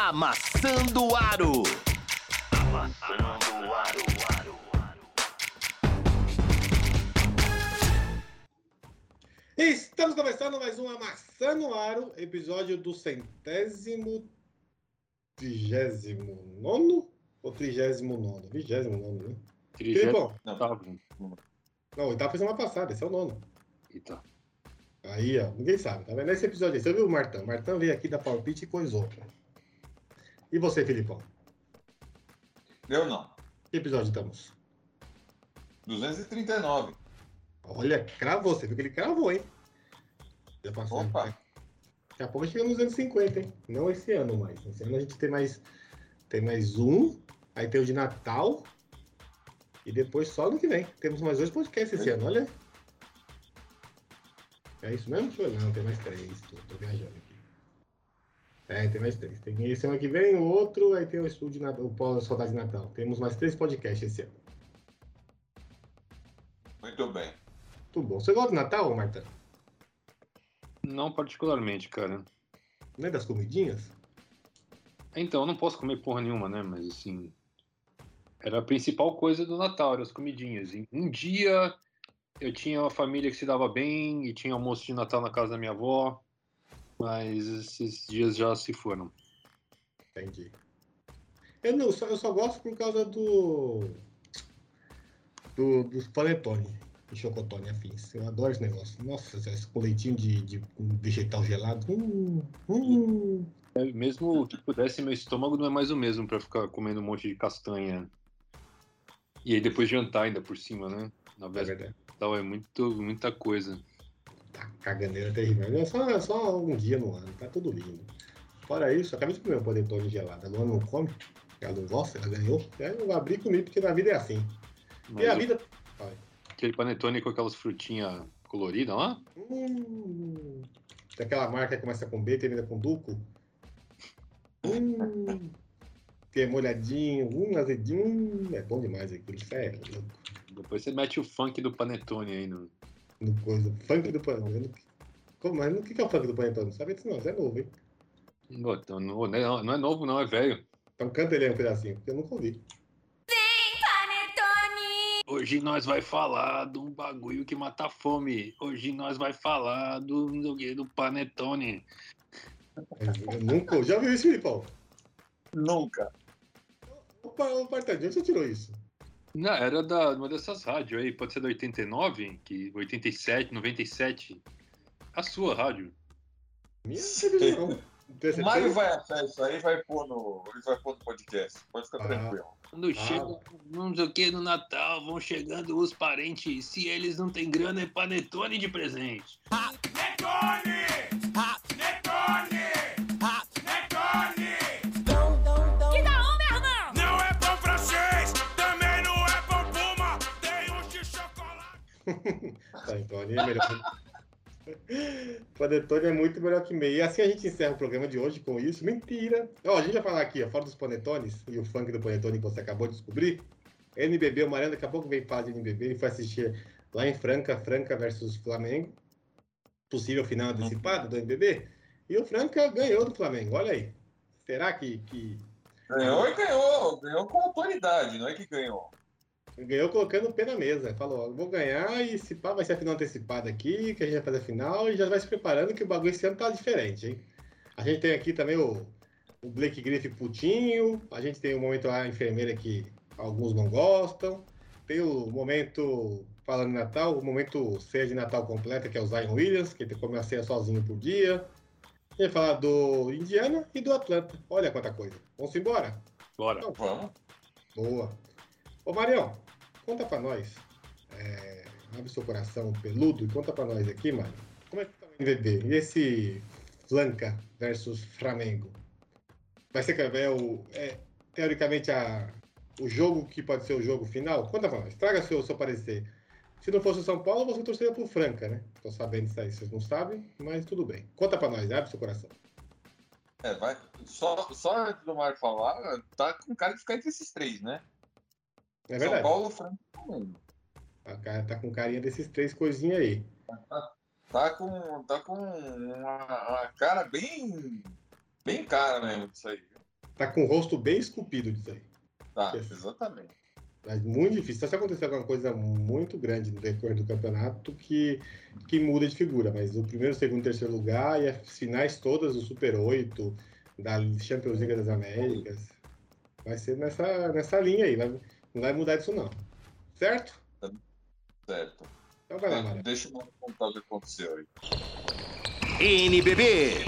Amassando Aro. Amassando o aro. Estamos começando mais um Amassando no Aro, episódio do centésimo, trigésimo nono ou trigésimo nono? Vigésimo nono, né? Trigésimo. não, oitavo foi semana passada, esse é o nono. Eita. Aí, ó, ninguém sabe, tá vendo? Esse episódio aí, você viu o Martão? Martão veio aqui da palpite e coisou. E você, Filipão? Eu não. Que episódio estamos? 239. Olha, cravou, você viu que ele cravou, hein? Já passou. Opa. Daqui a pouco chegamos nos anos 50, hein? Não esse ano mais. Esse ano a gente tem mais, tem mais um, aí tem o de Natal, e depois só no que vem. Temos mais dois podcasts esse Oi. ano, olha. É isso mesmo? Não, tem mais três. Tô, tô viajando. É, tem mais três. Tem esse ano que vem, o outro, aí tem o estúdio de Natal, o Polo Saudade de Natal. Temos mais três podcasts esse ano. Muito bem. Tudo bom. Você gosta de Natal, Marta? Não particularmente, cara. Não é das comidinhas? Então, eu não posso comer porra nenhuma, né? Mas assim. Era a principal coisa do Natal, eram as comidinhas. E Um dia eu tinha uma família que se dava bem e tinha almoço de Natal na casa da minha avó. Mas esses dias já se foram. Entendi. Eu não, só, eu só gosto por causa do. do dos panetone e chocotone afins. Eu adoro esse negócio. Nossa, esse com leitinho de, de vegetal gelado. Hum, hum. É, Mesmo que pudesse, meu estômago não é mais o mesmo pra ficar comendo um monte de castanha. E aí depois jantar ainda por cima, né? Na É véspera Natal é muito, muita coisa. Tá caganeira terrível. É só, é só um dia no ano, tá tudo lindo. Fora isso, acabei de comer um panetone gelado. A Luana não come, ela não gosta, ela ganhou. Aí eu abri e comi, porque na vida é assim. Mas E a vida. aquele panetone com aquelas frutinhas coloridas lá? Hum, daquela marca que começa com B e termina com Duco. Hum, que é molhadinho, um azedinho. Hum, é bom demais aquilo. Isso é louco. Depois você mete o funk do panetone aí no. No coisa. Funk do Panetone. Como, mas o que é o funk do Panetone? Não sabe disso não, isso é novo, hein? Pô, então, não, não é- não é novo, não, é velho. Então canta ele aí um pedacinho, porque eu nunca ouvi. Hoje nós vai falar de um bagulho que mata a fome. Hoje nós vai falar do, do, do panetone. Eu nunca. Já ouviu isso, Filipão? Nunca. Opa, ô Partadinho, onde você tirou isso? Não, era da uma dessas rádios aí, pode ser da 89, que 87, 97. A sua rádio. Minha televisão. O Mário vai achar isso aí e vai pôr no, ele vai pôr no podcast. Pode ficar Ah. tranquilo. Quando chega, não sei o que, no Natal, vão chegando os parentes. Se eles não têm grana, é panetone de presente. Não Panetone é melhor. Panetone é muito melhor que meio. E assim a gente encerra o programa de hoje com isso. Mentira! Ó, a gente vai falar aqui, ó, fora dos panetones e o funk do panetone que você acabou de descobrir. NBB, o Mariano daqui a pouco vem falar de NBB. Ele foi assistir lá em Franca, Franca versus Flamengo. Possível final antecipado do NBB. E o Franca ganhou do Flamengo. Olha aí. Será que, que Ganhou e ganhou. Ganhou com autoridade, não é que ganhou. Ganhou colocando o pé na mesa. Falou, ó, vou ganhar e se pá, vai ser a final antecipada aqui, que a gente vai fazer a final e já vai se preparando que o bagulho esse ano tá diferente, hein? A gente tem aqui também o, o Blake Griffith putinho, a gente tem o momento lá, a enfermeira que alguns não gostam, tem o momento, falando em Natal, o momento ceia de Natal completa, que é o Zion Williams, que ele come a ceia sozinho por dia. A gente vai falar do Indiana e do Atlanta. Olha quanta coisa. Vamos embora? Bora. Então vamos. Boa. Ô, Marião, conta pra nós. É, abre seu coração peludo e conta pra nós aqui, Mário. Como é que tá o NBB? E esse Flanca versus Flamengo? Vai ser é o, é, teoricamente a, o jogo que pode ser o jogo final? Conta pra nós. Traga seu, seu parecer. Se não fosse o São Paulo, você torceria pro Franca, né? Tô sabendo disso aí, vocês não sabem, mas tudo bem. Conta pra nós, abre seu coração. É, vai. Só, só antes do Mário falar, tá com cara de ficar entre esses três, né? É São verdade. Paulo, Franca. A cara tá com carinha desses três coisinhas aí. Tá com, tá com uma, uma cara bem, bem cara mesmo disso aí. tá com o rosto bem esculpido disso aí. Tá, Yes. exatamente. É muito difícil. Só se acontecer alguma coisa muito grande no decorrer do campeonato que, que muda de figura. Mas o primeiro, segundo, terceiro lugar e as finais todas do Super 8, da Champions League das Américas, vai ser nessa, nessa linha aí. vai- não vai mudar disso não. Certo? Certo. Então vai lá, Mara. Deixa eu contar o que aconteceu aí. NBB.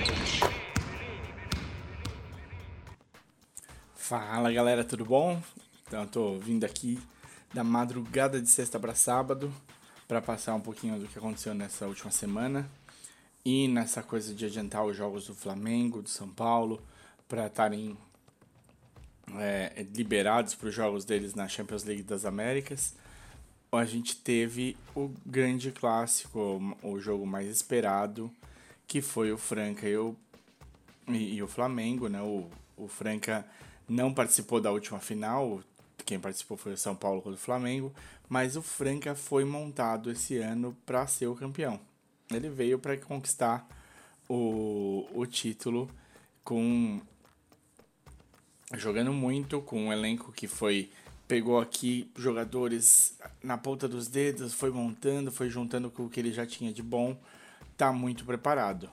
Fala galera, tudo bom? Então eu tô vindo aqui da madrugada de sexta para sábado para passar um pouquinho do que aconteceu nessa última semana e nessa coisa de adiantar os jogos do Flamengo, do São Paulo, para estarem é, liberados para os jogos deles na Champions League das Américas. A gente teve o grande clássico, o jogo mais esperado, que foi o Franca e o, e, e o Flamengo, né? O, o Franca não participou da última final, quem participou foi o São Paulo contra o Flamengo, mas o Franca foi montado esse ano para ser o campeão. Ele veio para conquistar o, o título com jogando muito com um elenco que foi pegou aqui jogadores na ponta dos dedos, foi montando, foi juntando com o que ele já tinha de bom, tá muito preparado.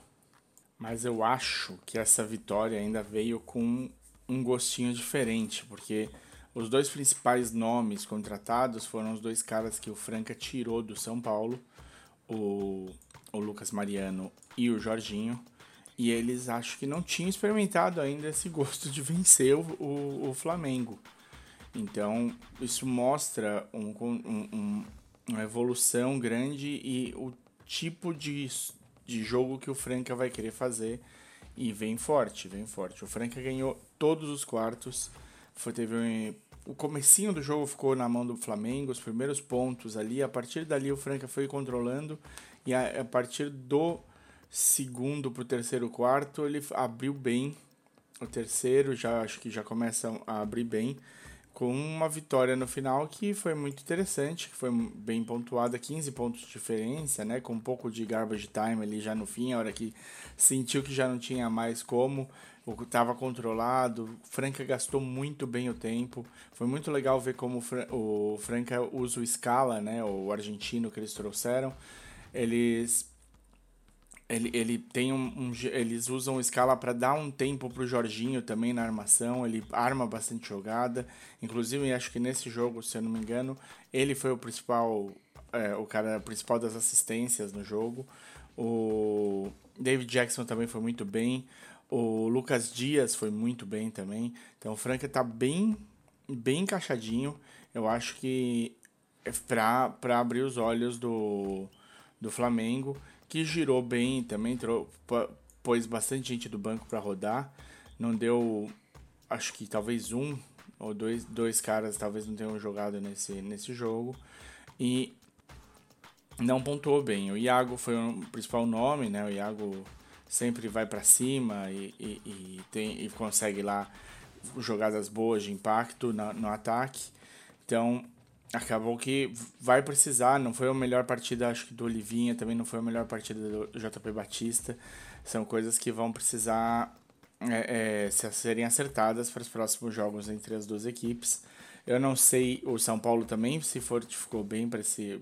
Mas eu acho que essa vitória ainda veio com um gostinho diferente, porque os dois principais nomes contratados foram os dois caras que o Franca tirou do São Paulo, o, o Lucas Mariano e o Jorginho. E eles acho que não tinham experimentado ainda esse gosto de vencer o, o, o Flamengo. Então, isso mostra um, um- um- uma evolução grande e o tipo de, de jogo que o Franca vai querer fazer. E vem forte, vem forte. O Franca ganhou todos os quartos. Foi, teve um- o comecinho do jogo ficou na mão do Flamengo, os primeiros pontos ali. A partir dali o Franca foi controlando. E a, a partir do segundo pro terceiro quarto ele abriu bem. O terceiro já acho que já começa a abrir bem com uma vitória no final que foi muito interessante, que foi bem pontuada, 15 pontos de diferença, né, com um pouco de garbage time ali já no fim, a hora que sentiu que já não tinha mais como, estava controlado, Franca gastou muito bem o tempo, foi muito legal ver como o o Franca usa o Scala, né, o argentino que eles trouxeram, eles ele, ele tem um, um eles usam o escala para dar um tempo pro Jorginho também na armação, ele arma bastante jogada. Inclusive, acho que nesse jogo, se eu não me engano, ele foi o principal é, o cara principal das assistências no jogo. O David Jackson também foi muito bem. O Lucas Dias foi muito bem também. Então o Franca tá bem bem encaixadinho. Eu acho que é pra abrir os olhos do, do Flamengo, que girou bem também, trou- pô- pôs bastante gente do banco para rodar. Não deu, acho que talvez um ou dois, dois caras talvez não tenham jogado nesse, nesse jogo. E não pontuou bem. O Iago foi o principal nome, né? O Iago sempre vai para cima e, e, e tem, e consegue lá jogadas boas de impacto no ataque. Então, acabou que vai precisar. Não foi a melhor partida, acho que do Olivinha, também não foi a melhor partida do JP Batista. São coisas que vão precisar é, é, se- serem acertadas para os próximos jogos entre as duas equipes. Eu não sei, o São Paulo também se fortificou bem para esse,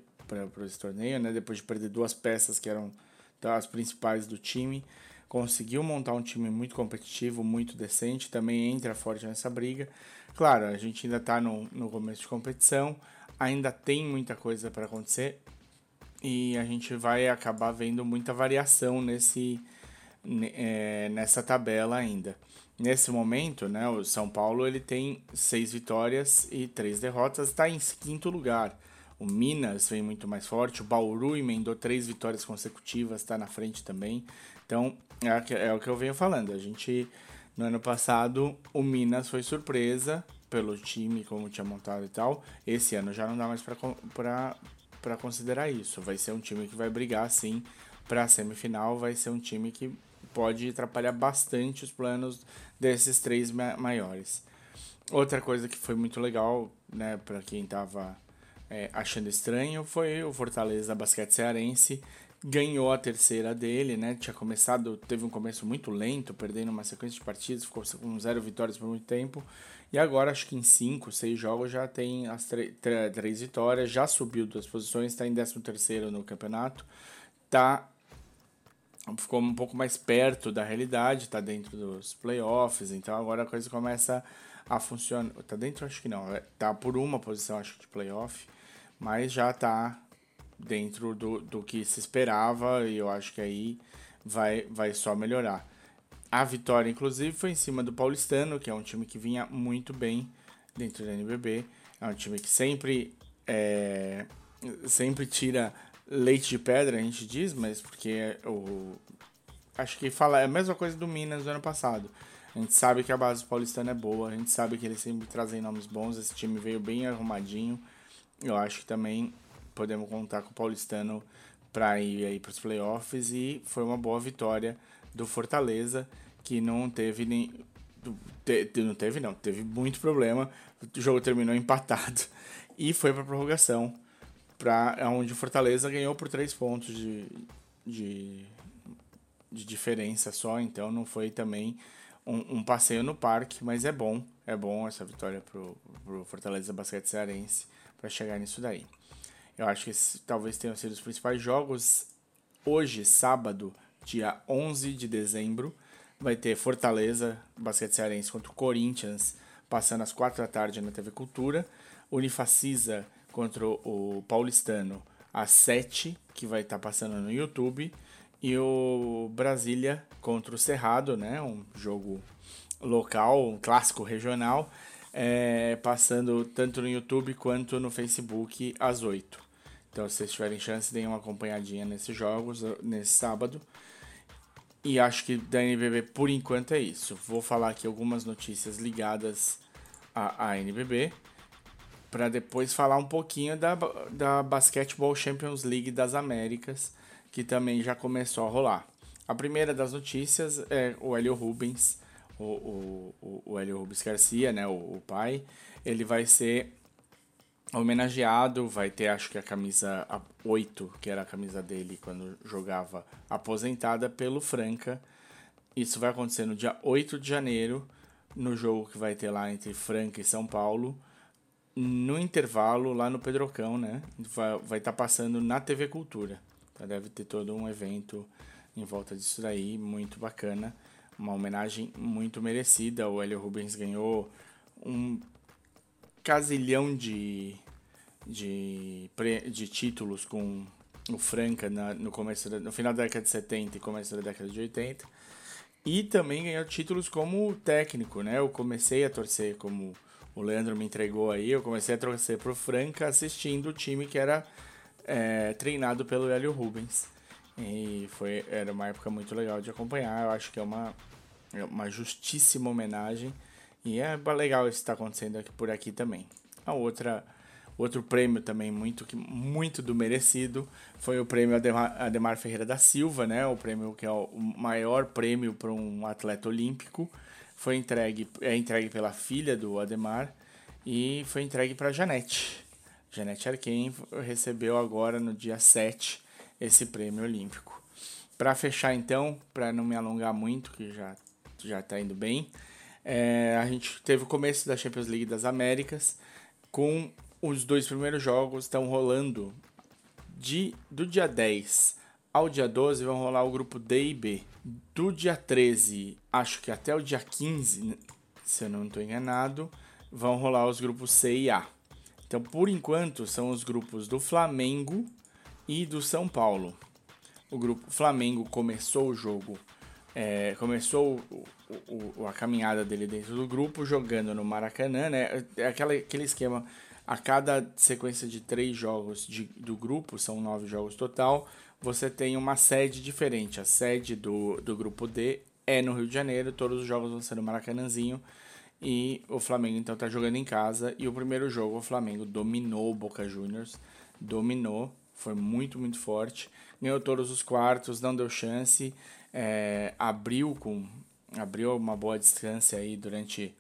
esse torneio, né? Depois de perder duas peças que eram das principais do time. Conseguiu montar um time muito competitivo, muito decente, também entra forte nessa briga. Claro, a gente ainda está no, no começo de competição, ainda tem muita coisa para acontecer e a gente vai acabar vendo muita variação nesse, ne- é, nessa tabela ainda. Nesse momento, né, o São Paulo ele tem seis vitórias e três derrotas, está em quinto lugar. O Minas vem muito mais forte, o Bauru emendou três vitórias consecutivas, está na frente também. Então, é, é o que eu venho falando. A gente, no ano passado, o Minas foi surpresa pelo time, como tinha montado e tal. Esse ano já não dá mais para considerar isso. Vai ser um time que vai brigar, sim, para a semifinal. Vai ser um time que pode atrapalhar bastante os planos desses três ma- maiores. Outra coisa que foi muito legal, né, para quem tava é, achando estranho, foi o Fortaleza Basquete Cearense ganhou a terceira dele, né? Tinha começado, teve um começo muito lento, perdendo uma sequência de partidas, ficou com zero vitórias por muito tempo. E agora, acho que em cinco, seis jogos, já tem as três vitórias, já subiu duas posições, está em 13 terceiro no campeonato, tá ficou um pouco mais perto da realidade, está dentro dos playoffs, então agora a coisa começa a funcionar. Tá dentro, acho que não, é, tá por uma posição, acho de playoff, mas já tá dentro do, do que se esperava e eu acho que aí vai, vai só melhorar. A vitória, inclusive, foi em cima do Paulistano, que é um time que vinha muito bem dentro da NBB. É um time que sempre, é, sempre tira leite de pedra, a gente diz, mas porque o, acho que fala é a mesma coisa do Minas do ano passado. A gente sabe que a base do Paulistano é boa, a gente sabe que eles sempre trazem nomes bons, esse time veio bem arrumadinho. Eu acho que também podemos contar com o Paulistano para ir aí para os playoffs e foi uma boa vitória do Fortaleza, que não teve nem. Não teve, não, teve muito problema. O jogo terminou empatado e foi para prorrogação, para onde o Fortaleza ganhou por três pontos de, de, de diferença só. Então não foi também um, um, passeio no parque, mas é bom, é bom essa vitória pro, pro Fortaleza Basquete Cearense para chegar nisso daí. Eu acho que talvez tenham sido os principais jogos. Hoje, sábado, dia 11 de dezembro, vai ter Fortaleza, basquete cearense contra o Corinthians, passando às 4 da tarde na TV Cultura. Unifacisa contra o Paulistano às 7, que vai estar tá passando no YouTube. E o Brasília contra o Cerrado, né? Um jogo local, um clássico regional, é, passando tanto no YouTube quanto no Facebook às 8. Então, se vocês tiverem chance, deem uma acompanhadinha nesses jogos, nesse sábado. E acho que da NBB por enquanto é isso. Vou falar aqui algumas notícias ligadas à, à NBB para depois falar um pouquinho da, da Basketball Champions League das Américas, que também já começou a rolar. A primeira das notícias é o Hélio Rubens, o, o, o Hélio Rubens Garcia, né, o, o pai, ele vai ser homenageado, vai ter acho que a camisa 8, que era a camisa dele quando jogava, aposentada pelo Franca. Isso vai acontecer no dia 8 de janeiro, no jogo que vai ter lá entre Franca e São Paulo. No intervalo, lá no Pedrocão, né? Vai estar tá passando na TV Cultura. Tá? Deve ter todo um evento em volta disso daí, muito bacana. Uma homenagem muito merecida. O Hélio Rubens ganhou um casilhão de, de, de títulos com o Franca na, no, começo da, no final da década de 70 e começo da década de 80. E também ganhou títulos como técnico, né? Eu comecei a torcer, como o Leandro me entregou aí, eu comecei a torcer pro Franca assistindo o time que era é, treinado pelo Hélio Rubens. E foi, era uma época muito legal de acompanhar. Eu acho que é uma, é uma justíssima homenagem e é legal isso estar tá acontecendo aqui, por aqui também. A outra, outro prêmio também muito, muito do merecido foi o prêmio Ademar, Ademar Ferreira da Silva, né? O prêmio que é o maior prêmio para um atleta olímpico. Foi entregue, é entregue pela filha do Ademar e foi entregue para Janete. Janete Arquem recebeu agora no dia 7 esse prêmio olímpico. Para fechar então, para não me alongar muito, que já já está indo bem, é, a gente teve o começo da Champions League das Américas, com os dois primeiros jogos estão rolando de, do dia 10 ao dia 12 vão rolar o grupo D e B. Do dia 13, acho que até o dia 15, se eu não estou enganado, vão rolar os grupos C e A. Então, por enquanto, são os grupos do Flamengo e do São Paulo. O grupo Flamengo começou o jogo é, começou o, a caminhada dele dentro do grupo jogando no Maracanã, né? É aquela, aquele esquema, a cada sequência de três jogos de, do grupo, são nove jogos total, você tem uma sede diferente. A sede do, do grupo D é no Rio de Janeiro, todos os jogos vão ser no Maracanãzinho. E o Flamengo então tá jogando em casa. E o primeiro jogo o Flamengo dominou o Boca Juniors. Dominou, foi muito, muito forte. Ganhou todos os quartos, não deu chance é, abriu com abriu uma boa distância aí durante,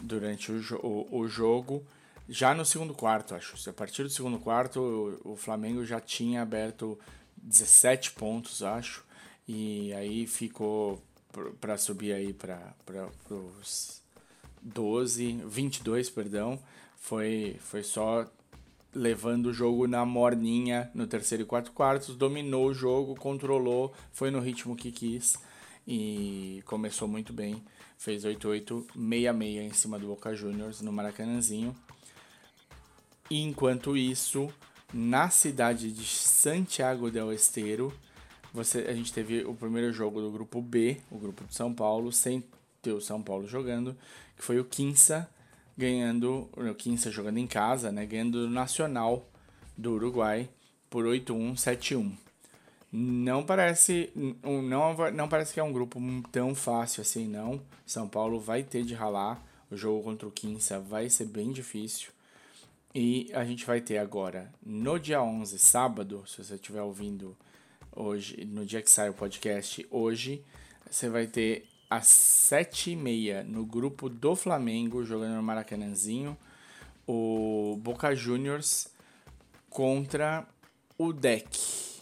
durante o, o, o, jogo. Já no segundo quarto, acho. A partir do segundo quarto, o, o Flamengo já tinha aberto 17 pontos, acho. E aí ficou para subir aí para os 12, 22, perdão. Foi, foi só levando o jogo na morninha no terceiro e quatro quartos, dominou o jogo, controlou, foi no ritmo que quis e começou muito bem. Fez 8-8, 6-6 em cima do Boca Juniors no Maracanãzinho. E enquanto isso, na cidade de Santiago del Esteiro, você, a gente teve o primeiro jogo do grupo B, o grupo de São Paulo, sem ter o São Paulo jogando, que foi o Quinça ganhando, o Quinça jogando em casa, né, ganhando o Nacional do Uruguai por 8-1, 7-1. Não parece, não, não parece que é um grupo tão fácil assim, não. São Paulo vai ter de ralar. O jogo contra o Quinça vai ser bem difícil. E a gente vai ter agora, no dia 11, sábado, se você estiver ouvindo hoje, no dia que sai o podcast, hoje, você vai ter às 7h30 no grupo do Flamengo, jogando no Maracanãzinho, o Boca Juniors contra o Deck,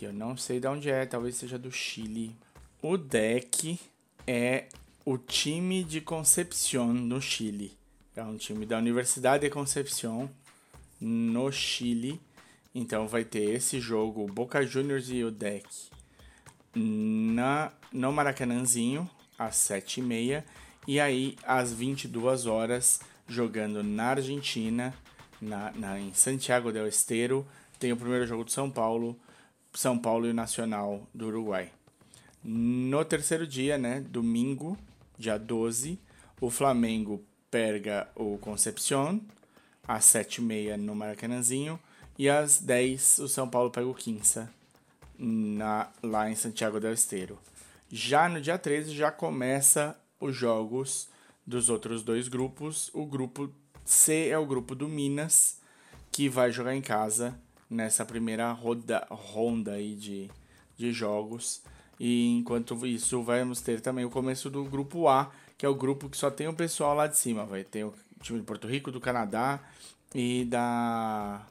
que eu não sei de onde é, talvez seja do Chile. O Deck é o time de Concepción no Chile. É um time da Universidade de Concepción no Chile. Então vai ter esse jogo, Boca Juniors e o Deck, na, no Maracanãzinho, às 7h30. E aí, às 22 horas, jogando na Argentina, na, na, em Santiago del Estero, tem o primeiro jogo do São Paulo, São Paulo e o Nacional do Uruguai. No terceiro dia, né, domingo, dia 12, o Flamengo pega o Concepción, às 7h30 no Maracanãzinho, e às 10 o São Paulo pega o Quinça, na, lá em Santiago del Estero. Já no dia 13 já começa os jogos dos outros dois grupos. O grupo C é o grupo do Minas, que vai jogar em casa nessa primeira roda, ronda aí de, de jogos. E enquanto isso, vamos ter também o começo do grupo A, que é o grupo que só tem o pessoal lá de cima. Vai ter o time de Porto Rico, do Canadá e da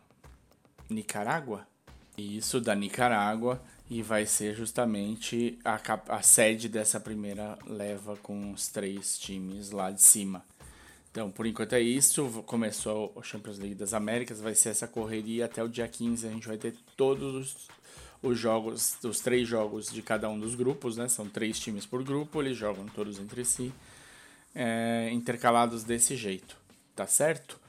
Nicarágua. Isso, da Nicarágua e vai ser justamente a, a sede dessa primeira leva com os três times lá de cima. Então, por enquanto é isso. Começou o Champions League das Américas, vai ser essa correria até o dia 15. A gente vai ter todos os, os jogos, os três jogos de cada um dos grupos, né? São três times por grupo, eles jogam todos entre si, é, intercalados desse jeito, tá certo?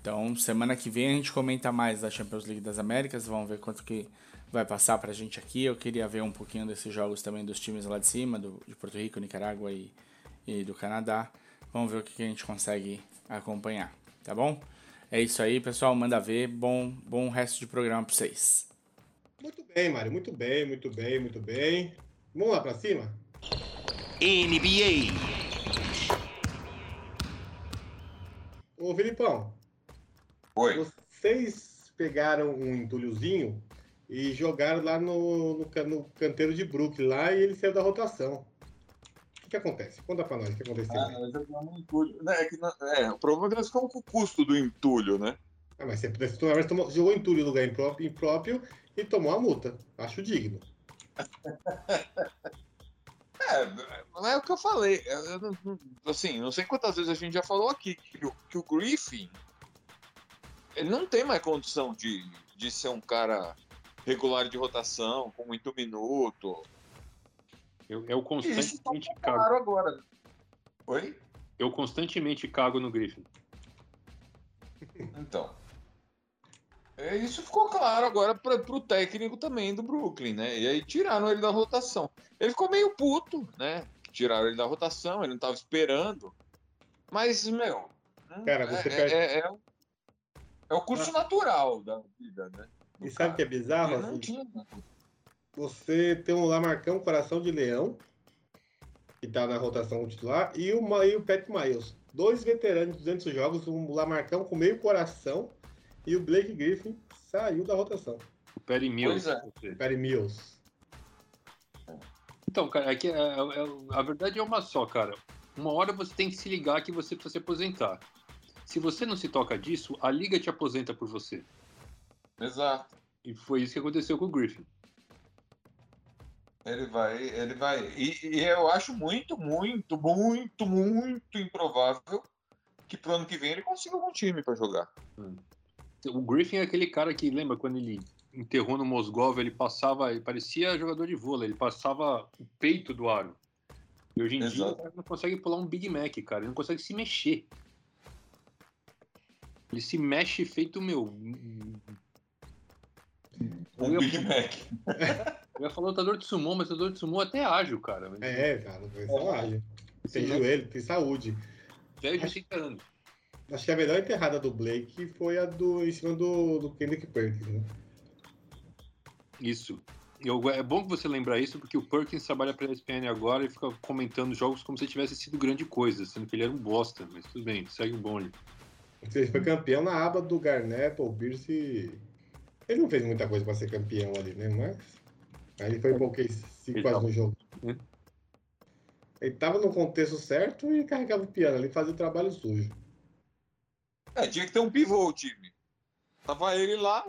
Então, semana que vem a gente comenta mais da Champions League das Américas, vamos ver quanto que vai passar pra gente aqui. Eu queria ver um pouquinho desses jogos também dos times lá de cima, do, de Porto Rico, Nicarágua e, e do Canadá. Vamos ver o que, a gente consegue acompanhar, tá bom? É isso aí, pessoal. Manda ver. Bom, bom resto de programa pra vocês. Muito bem, Mário. Muito bem, muito bem, muito bem. Vamos lá pra cima? NBA. Ô, Filipão, Oi. vocês pegaram um entulhozinho e jogaram lá no, no, no canteiro de Brooklyn lá e ele saiu da rotação. O que, acontece? Conta pra nós o que aconteceu. Ah. Né, É, que, na- é, o problema é que nós ficamos com o custo do entulho, né? Ah, mas você você tomou- tomou- jogou entulho em lugar impróprio, impróprio e tomou a multa. Acho digno. É, não é o que eu falei. Assim, não sei quantas vezes a gente já falou aqui que o, que o Griffin ele não tem mais condição de, de ser um cara regular de rotação, com muito minuto. Eu, eu isso tá constantemente cago. agora. Oi? Eu constantemente cago no Griffin. Então. É, Isso ficou claro agora para o técnico também do Brooklyn, né? E aí tiraram ele da rotação. Ele ficou meio puto, né? Tiraram ele da rotação, ele não estava esperando. Mas, meu. não- Cara, você é, perde- é, é o- é o curso natural da vida, né? do E sabe o que é bizarro? Ele não assim? tinha. Você tem um Lamarcão Coração de Leão, que tá na rotação titular, e o, e o Pat Miles. Dois veteranos de 200 jogos, um Lamarcão com meio coração e o Blake Griffin saiu da rotação. O Perry Mills. É. Perry Mills. Então, cara, é que, é- é- a verdade é uma só, cara. Uma hora você tem que se ligar que você precisa se aposentar. Se você não se toca disso, a liga te aposenta por você. Exato. E foi isso que aconteceu com o Griffin. Ele vai, ele vai. E, e eu acho muito, muito, muito, muito improvável que pro ano que vem ele consiga algum time para jogar. O Griffin é aquele cara que lembra quando ele enterrou no Mosgov, ele passava, ele parecia jogador de vôlei, ele passava o peito do aro. E hoje em dia Exato. o cara não consegue pular um Big Mac, cara, ele não consegue se mexer. Ele se mexe feito meu. Um Big Mac. eu ia falar lutador de sumô, mas lutador de sumô é até ágil, cara. É, cara, foi selvagem. Tem joelho, tem saúde. Velho de 60 anos. Acho que a melhor enterrada do Blake foi a do em cima do, do Kendrick Perkins, né? Isso. Eu- é bom que você lembrar isso, porque o Perkins trabalha pela ESPN agora e fica comentando jogos como se tivesse sido grande coisa, sendo que ele era um bosta, mas tudo bem, segue o bonde. Ele foi campeão na aba do Garnett, Paul Pierce. Ele não fez muita coisa pra ser campeão ali, né? Mas. Aí ele foi bloqueio 5 Ele quase tava- no jogo. Hum. Ele tava no contexto certo e carregava o piano ali, fazia o trabalho sujo. É, tinha que ter um pivô o time. Tava ele lá,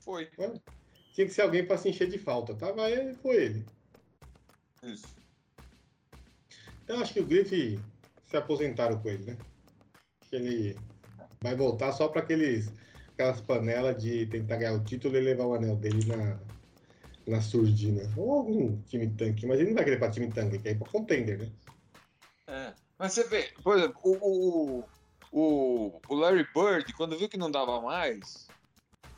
foi. Tinha que ser alguém pra se encher de falta. Tava ele, foi ele. Isso. Então acho que o Griff se aposentaram com ele, né? Acho que ele vai voltar só pra aqueles, aquelas panelas de tentar ganhar o título e levar o anel dele na, na surdina. Ou algum time tanque, mas ele não vai querer pra time tanque, que é pra contender, né? É. Mas você vê, por exemplo, o, o, o, Larry Bird, quando viu que não dava mais,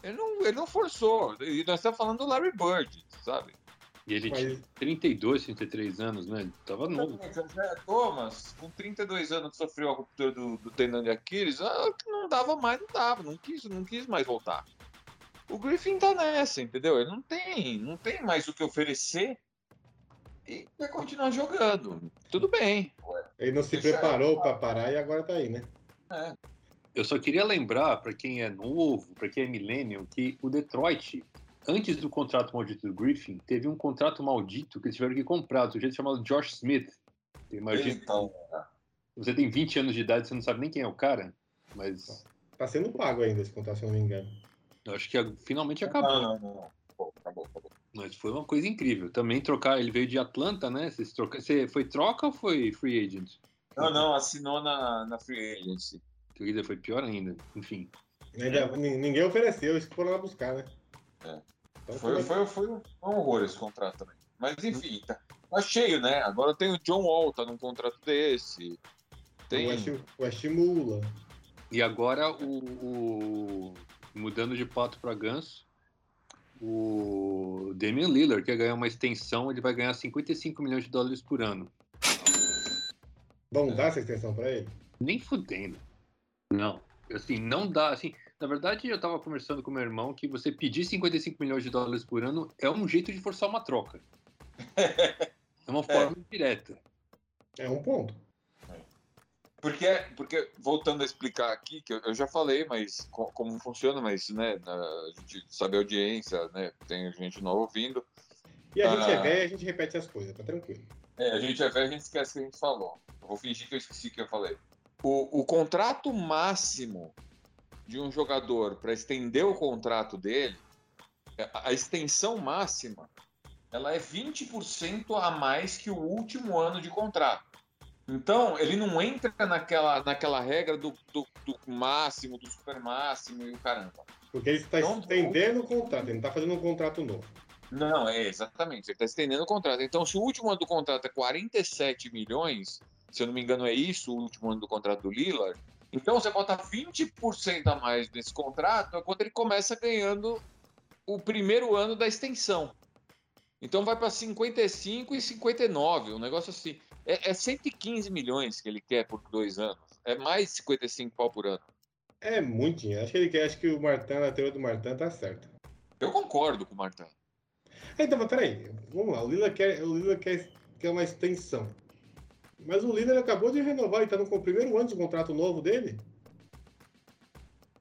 ele não, ele não forçou. E nós estamos falando do Larry Bird, sabe? E ele Mas- tinha 32, 33 anos, né? Ele tava novo. É, Thomas, com 32 anos, que sofreu a ruptura do, do tendão de Aquiles, ah, não dava mais, não dava, não quis, não quis mais voltar. O Griffin tá nessa, entendeu? Ele não tem, não tem mais o que oferecer e vai continuar jogando. Tudo bem. Ele não se Deixa preparou pra parar e agora tá aí, né? É. Eu só queria lembrar, pra quem é novo, pra quem é millennial, que o Detroit, antes do contrato maldito do Griffin, teve um contrato maldito que eles tiveram que comprar, do sujeito chamado Josh Smith. Imagina, Então, você tem 20 anos de idade, você não sabe nem quem é o cara, mas Tá sendo pago ainda esse contrato, se eu não me engano. Eu acho que finalmente acabou. não, não, não. Pô, acabou, acabou. Mas foi uma coisa incrível. Também trocar, ele veio de Atlanta, né? Vocês troca, você foi troca ou foi free agent? Não, não, assinou na, na Free Agency. Ainda foi pior ainda. Enfim. Ainda, nin- Ninguém ofereceu, eles que foram lá buscar, né? É. Então, Foi, foi, foi um horror esse contrato também. Mas enfim, tá, tá cheio, né? Agora tem o John Wall, tá num contrato desse. Tem. O West, o West Mula. E agora o, o- mudando de pato para ganso, o Damian Lillard quer ganhar uma extensão, ele vai ganhar 55 milhões de dólares por ano. Vão dar essa extensão pra ele? Nem fudendo. Não. Assim, não dá. Assim, na verdade, eu tava conversando com meu irmão que você pedir 55 milhões de dólares por ano é um jeito de forçar uma troca. É uma forma indireta. É um ponto. Porque, porque, voltando a explicar aqui, que eu, eu já falei, mas co- como funciona, mas né, a gente sabe a audiência, né? Tem gente nova ouvindo. E a gente Ah. é velho e a gente repete as coisas, tá tranquilo. É, a gente é velho, a gente esquece o que a gente falou. Eu vou fingir que eu esqueci o que eu falei. O, o contrato máximo de um jogador para estender o contrato dele, a, a extensão máxima, ela é 20% a mais que o último ano de contrato. Então, ele não entra naquela, naquela regra do, do, do máximo, do super máximo e o caramba. Porque ele está Não, estendendo o contrato, ele não tá fazendo um contrato novo. Não, é exatamente. Ele está estendendo o contrato. Então, se o último ano do contrato é 47 milhões, se eu não me engano, é isso o último ano do contrato do Lillard. Então, você bota 20% a mais nesse contrato é quando ele começa ganhando o primeiro ano da extensão. Então, vai para 55 e 59, um negócio assim. É, é 115 milhões que ele quer por dois anos. É mais de 55 pau por ano. É muito dinheiro. Acho que ele quer, acho que o Martin, a teoria do Martin tá certa. Eu concordo com o Martin. Então, mas peraí, vamos lá. O Lila quer, o Lila quer, quer uma extensão. Mas o Lila acabou de renovar e tá no primeiro ano de contrato novo dele.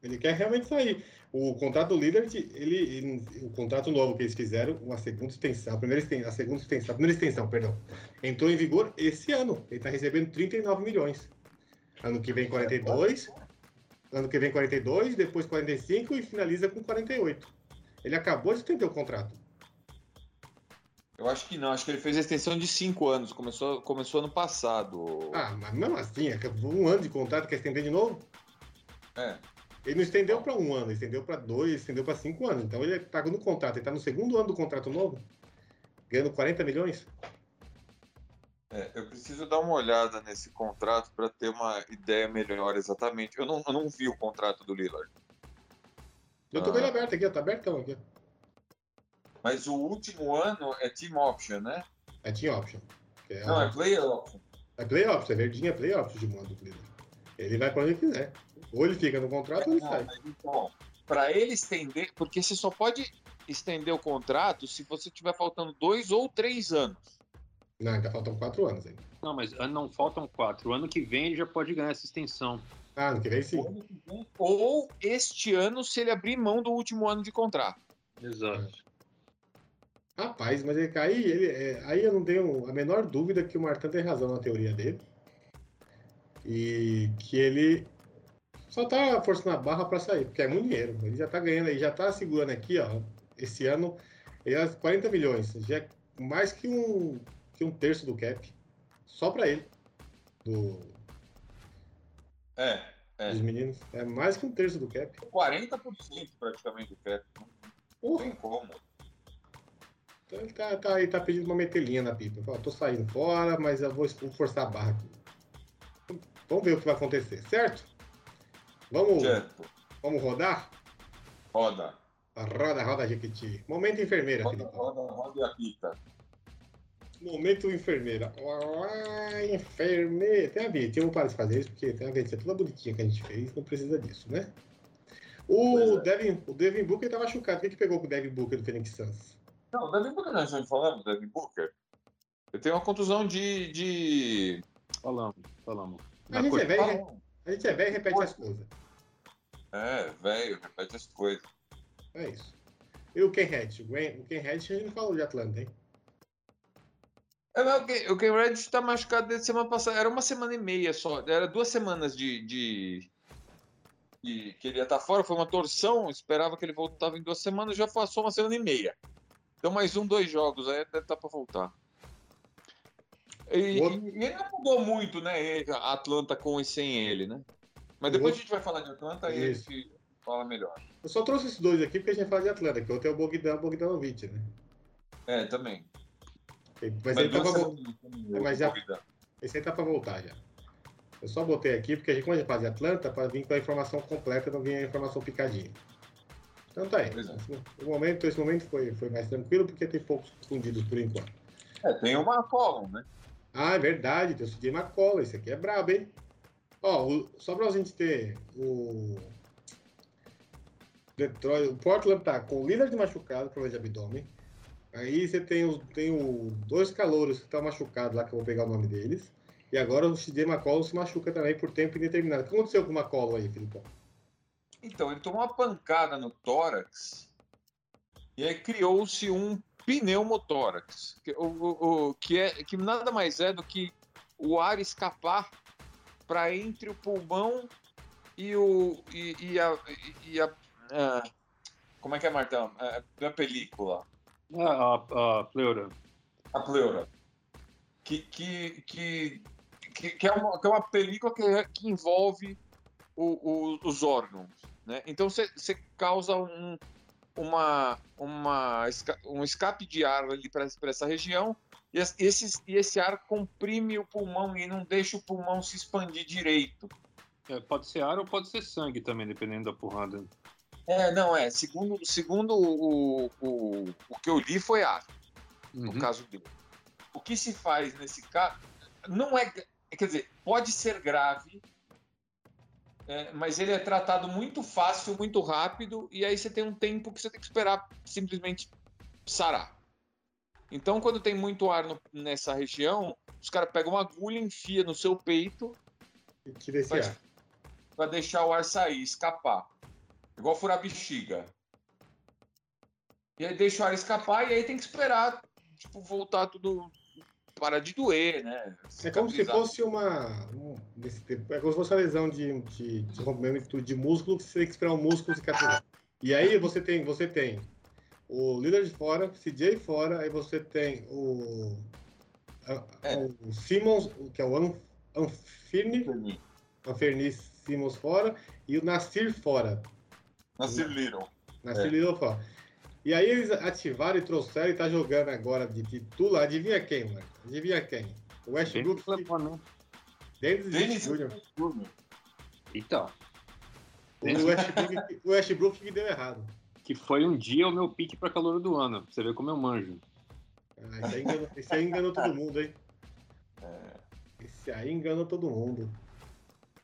Ele quer realmente sair. O contrato do Lillard, ele, ele- o contrato novo que eles fizeram, uma segunda extensão, a primeira extensão, a segunda extensão, a primeira extensão, perdão, entrou em vigor esse ano. Ele está recebendo 39 milhões. Ano que vem 42, ano que vem 42, depois 45 e finaliza com 48. Ele acabou de estender o contrato. Eu acho que não, acho que ele fez a extensão de cinco anos, começou, começou ano passado. Ah, mas mesmo assim, é um ano de contrato quer estender de novo? É. Ele não estendeu para um ano, estendeu para dois, estendeu para cinco anos. Então ele está no contrato, ele está no segundo ano do contrato novo, ganhando 40 milhões. É, eu preciso dar uma olhada nesse contrato para ter uma ideia melhor exatamente. Eu não, eu não vi o contrato do Lillard, Eu ele Ah. aberto aqui, ó, tá abertão aqui. mas o último ano é team option, né? É team option. é Não, a- é player option. É play option, é verdinha, é play option de modo Cleveland. Ele vai pra onde ele quiser. Ou ele fica no contrato ou ele Não, sai. então, para ele estender, porque você só pode estender o contrato se você tiver faltando dois ou três anos. Não, ainda faltam quatro anos ainda. Não, mas ano não faltam quatro. O ano que vem ele já pode ganhar essa extensão. Ah, no que vem sim. Ou este ano, se ele abrir mão do último ano de contrato. Exato. Rapaz, mas ele, aí, ele, é, aí eu não tenho a menor dúvida que o Martin tem razão na teoria dele. E que ele só tá forçando a barra pra sair, porque é muito dinheiro. Ele já tá ganhando aí, já tá segurando aqui, ó. Esse ano, ele é 40 milhões. Já é mais que um, que um terço do cap. Só pra ele. Do, É, É. dos meninos. É mais que um terço do cap. 40% praticamente do cap. Não tem como. então ele tá, tá, ele tá pedindo uma metelinha na pipa. Fala, tô saindo fora, mas eu vou vou forçar a barra aqui. Vamos ver o que vai acontecer, certo? Vamos, Certo. vamos rodar? Roda. Roda, roda, Jequiti. Momento enfermeira, Roda, roda, roda e apita. Momento enfermeira. Ah, enfermeira. Tem a vinheta, eu vou parar de fazer isso, porque tem a vinheta toda bonitinha que a gente fez, não precisa disso, né? O é. Devin, o Devin Booker tá machucado. O que, que pegou com o Devin Booker do Phoenix Suns? Não, o Devin Booker, nós já falamos, Devin Booker. Eu tenho uma contusão de. de... Falamos, falamos. A gente é velho, Fala. A gente é velho e repete as coisas. É, velho, repete as coisas. É isso. E o Ken Hedge? O Ken Hedge a gente não falou de Atlanta, hein? É, o Ken- o Ken Reddish tá machucado desde semana passada. Era uma semana e meia só. Era duas semanas de. de... que ele ia estar fora. Foi uma torção. Esperava que ele voltava em duas semanas. Já passou uma semana e meia. Então, mais um, dois jogos. Aí deve estar pra voltar. E, outro- e ele não mudou muito, né? ele- A Atlanta com e sem ele, né? Mas depois outro- a gente vai falar de Atlanta e a Isso. gente fala melhor. Eu só trouxe esses dois aqui porque a gente vai falar de Atlanta, que outro é o Bogdan Bogdanovic, né? É, também. Mas, ele tá duas pra também, Mas já- esse aí tá pra voltar já. Eu só botei aqui porque a gente, como a gente faz de Atlanta, para vir com a informação completa, não vir a informação picadinha. Então tá aí. É. O momento, esse momento foi, foi mais tranquilo porque tem poucos escondidos por enquanto. É, tem uma column, né? Ah, é verdade, tem o CJ McCollum, esse aqui é brabo, hein? Ó, o- só pra gente ter o. Detroit, o Portland tá com o Lillard machucado, problema de abdômen. Aí você tem, os, tem o, dois calouros que estão machucados lá, que eu vou pegar o nome deles. E agora o CJ McCollum se machuca também por tempo indeterminado. O que aconteceu com o McCollum aí, Filipão? Então, ele tomou uma pancada no tórax e aí criou-se um pneumotórax, que, o, o- que, é, que nada mais é do que o ar escapar para entre o pulmão e, o, e, e a, e a- ah, Como é que é, Martão? É, a película. Ah, a, a pleura. A pleura. Que, que, que, que, é, uma, que é uma película que, que envolve o- o- os órgãos. Né? Então você causa um, uma, uma, um escape de ar ali para essa região e es- esse, e esse ar comprime o pulmão e não deixa o pulmão se expandir direito. É, pode ser ar ou pode ser sangue também, dependendo da porrada. É, não é. Segundo, segundo o, o, o que eu li foi ar. no Uhum. caso dele. O que se faz nesse caso não é, quer dizer, pode ser grave, é, mas ele é tratado muito fácil, muito rápido, e aí você tem um tempo que você tem que esperar simplesmente sarar. Então, quando tem muito ar no- nessa região, os caras pegam uma agulha, enfia no seu peito E Tira esse Faz- ar. para deixar o ar sair, escapar. Igual furar bexiga. E aí deixa o ar escapar e aí tem que esperar, tipo, voltar tudo parar de doer, né? É como se fosse uma. um- desse tipo- é como se fosse uma lesão de, de, de rompimento de músculo, que você tem que esperar o músculo cicatrizar. E aí você tem, você tem o Lillard fora, CJ fora, aí você tem o, a- É. o Simmons, que é o An- Anfirni, Anferni Simmons fora, e o Nasir fora. Nasir Little. Nasir É. Little fora. E aí eles ativaram e trouxeram e tá jogando agora de titular. Adivinha quem, mano? Adivinha quem? O Westbrook. Né? Dennis Dennis Jr. Então, O Westbrook, o Westbrook que deu errado. que foi um dia o meu pique pra calor do ano. pra Você vê como eu manjo. Ah, esse, aí enganou, esse aí enganou todo mundo, hein? É. Esse aí enganou todo mundo.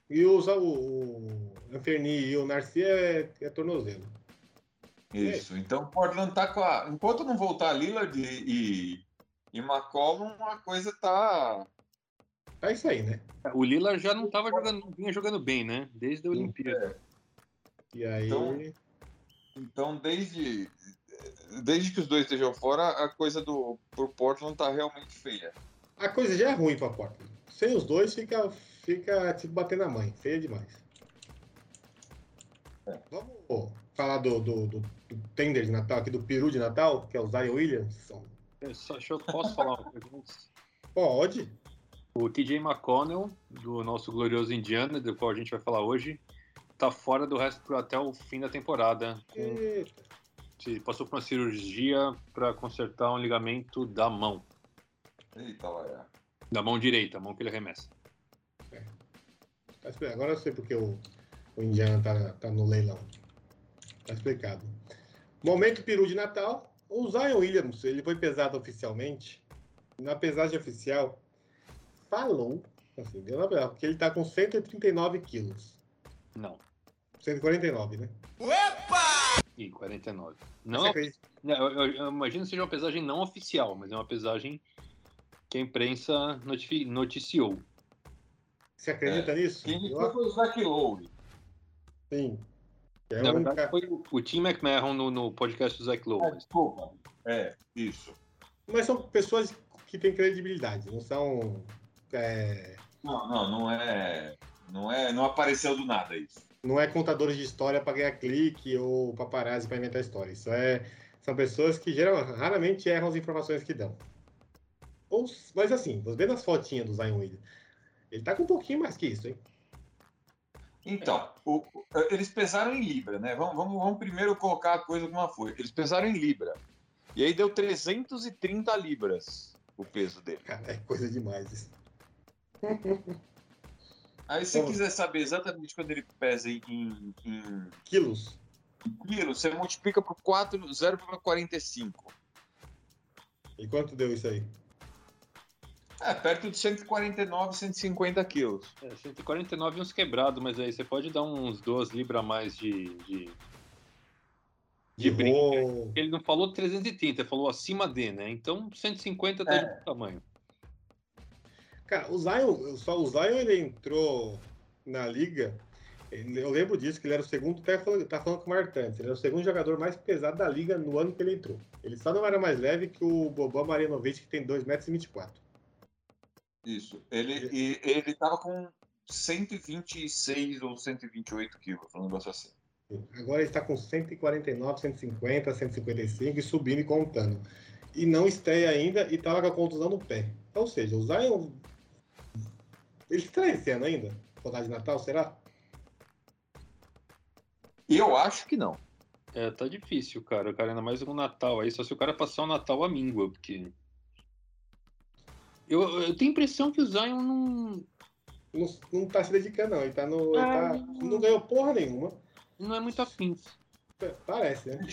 E o, o, o Anferni e o Narci é, é tornozelo. Isso. Então, Portland tá com a. Enquanto não voltar Lillard e, e, McCollum, a coisa tá. Tá isso aí, né? O Lillard já não tava jogando, não vinha jogando bem, né? Desde a Olimpíada. E aí. Então- Então, desde. Desde que os dois estejam fora, a coisa do pro Portland tá realmente feia. A coisa já é ruim pra Portland. Sem os dois fica, fica tipo batendo a mãe. Feia demais. É. Vamos falar do, do, do, do tender de Natal, aqui do peru de Natal, que é o Zion Williamson. Eu só, deixa eu, posso falar uma antes? Pode. O TJ McConnell, do nosso glorioso Indiana, do qual a gente vai falar hoje, tá fora do resto até o fim da temporada. Com, passou por uma cirurgia para consertar um ligamento da mão. Eita, lá. Da mão direita, a mão que ele arremessa. Explicado. Agora eu sei porque o, o Indiana tá, tá no leilão. Tá explicado. Momento peru de Natal. O Zion Williams, ele foi pesado oficialmente. Na pesagem oficial, falou, assim, deu na verdade, porque ele tá com 139 quilos. Não. 149, né? E 49. Você Não, eu, eu- eu imagino que seja uma pesagem não oficial, mas é uma pesagem que a imprensa notifi- noticiou. Você acredita nisso? Quem foi o Zach Lowe. sim. É Na um verdade, ca- foi o, o Tim McMahon no, no podcast do Zach Lowe. Ah, desculpa. É, isso. Mas são pessoas que têm credibilidade, não são. é, Não, não, não é. Não é. Não apareceu do nada isso. não é contadores de história para ganhar clique ou paparazzi para inventar história. Isso é são pessoas que geral, raramente erram as informações que dão. Ou, mas assim, você vê nas fotinhas do Zion Williams, ele tá com um pouquinho mais que isso, hein? Então, o- eles pesaram em Libra, né? Vamos, vamos, vamos primeiro colocar a coisa como foi. Eles pesaram em Libra. E aí deu 330 libras o peso dele. Cara, é coisa demais isso. Aí se você quiser saber exatamente quando ele pesa em, em, em Quilos. quilos, você multiplica por 4, 0,45. E quanto deu isso aí? É, perto de 149, 150 quilos. É, 149 e uns quebrados, mas aí você pode dar uns 2 libras a mais de. de... De brinco. ro- Ele não falou 330, ele falou acima de, né? Então 150 tá É. de tamanho. Cara, o Zion, só o Zion ele entrou na liga. Eu lembro disso, que ele era o segundo, tá falando, tá falando com o Martins, ele era o segundo jogador mais pesado da liga no ano que ele entrou. Ele só não era mais leve que o Boban Marjanovic, que tem 2,24 m. Isso. Ele, e, ele tava com 126 ou 128 quilos, um negócio assim. Agora ele está com 149, 150, 155 e subindo e contando. E não estreia ainda e tava com a contusão no pé. Ou seja, o Zion. Ele estreia esse ano ainda? Rodada de Natal, será? Eu acho que não. É, tá difícil, cara. O cara ainda mais com o Natal aí, só se o cara passar o Natal à míngua, porque. Eu, eu tenho a impressão que o Zion não, Não, não tá se dedicando, não. Ele tá no. ele Ah. tá- não ganhou porra nenhuma. não é muito afim. Parece, né?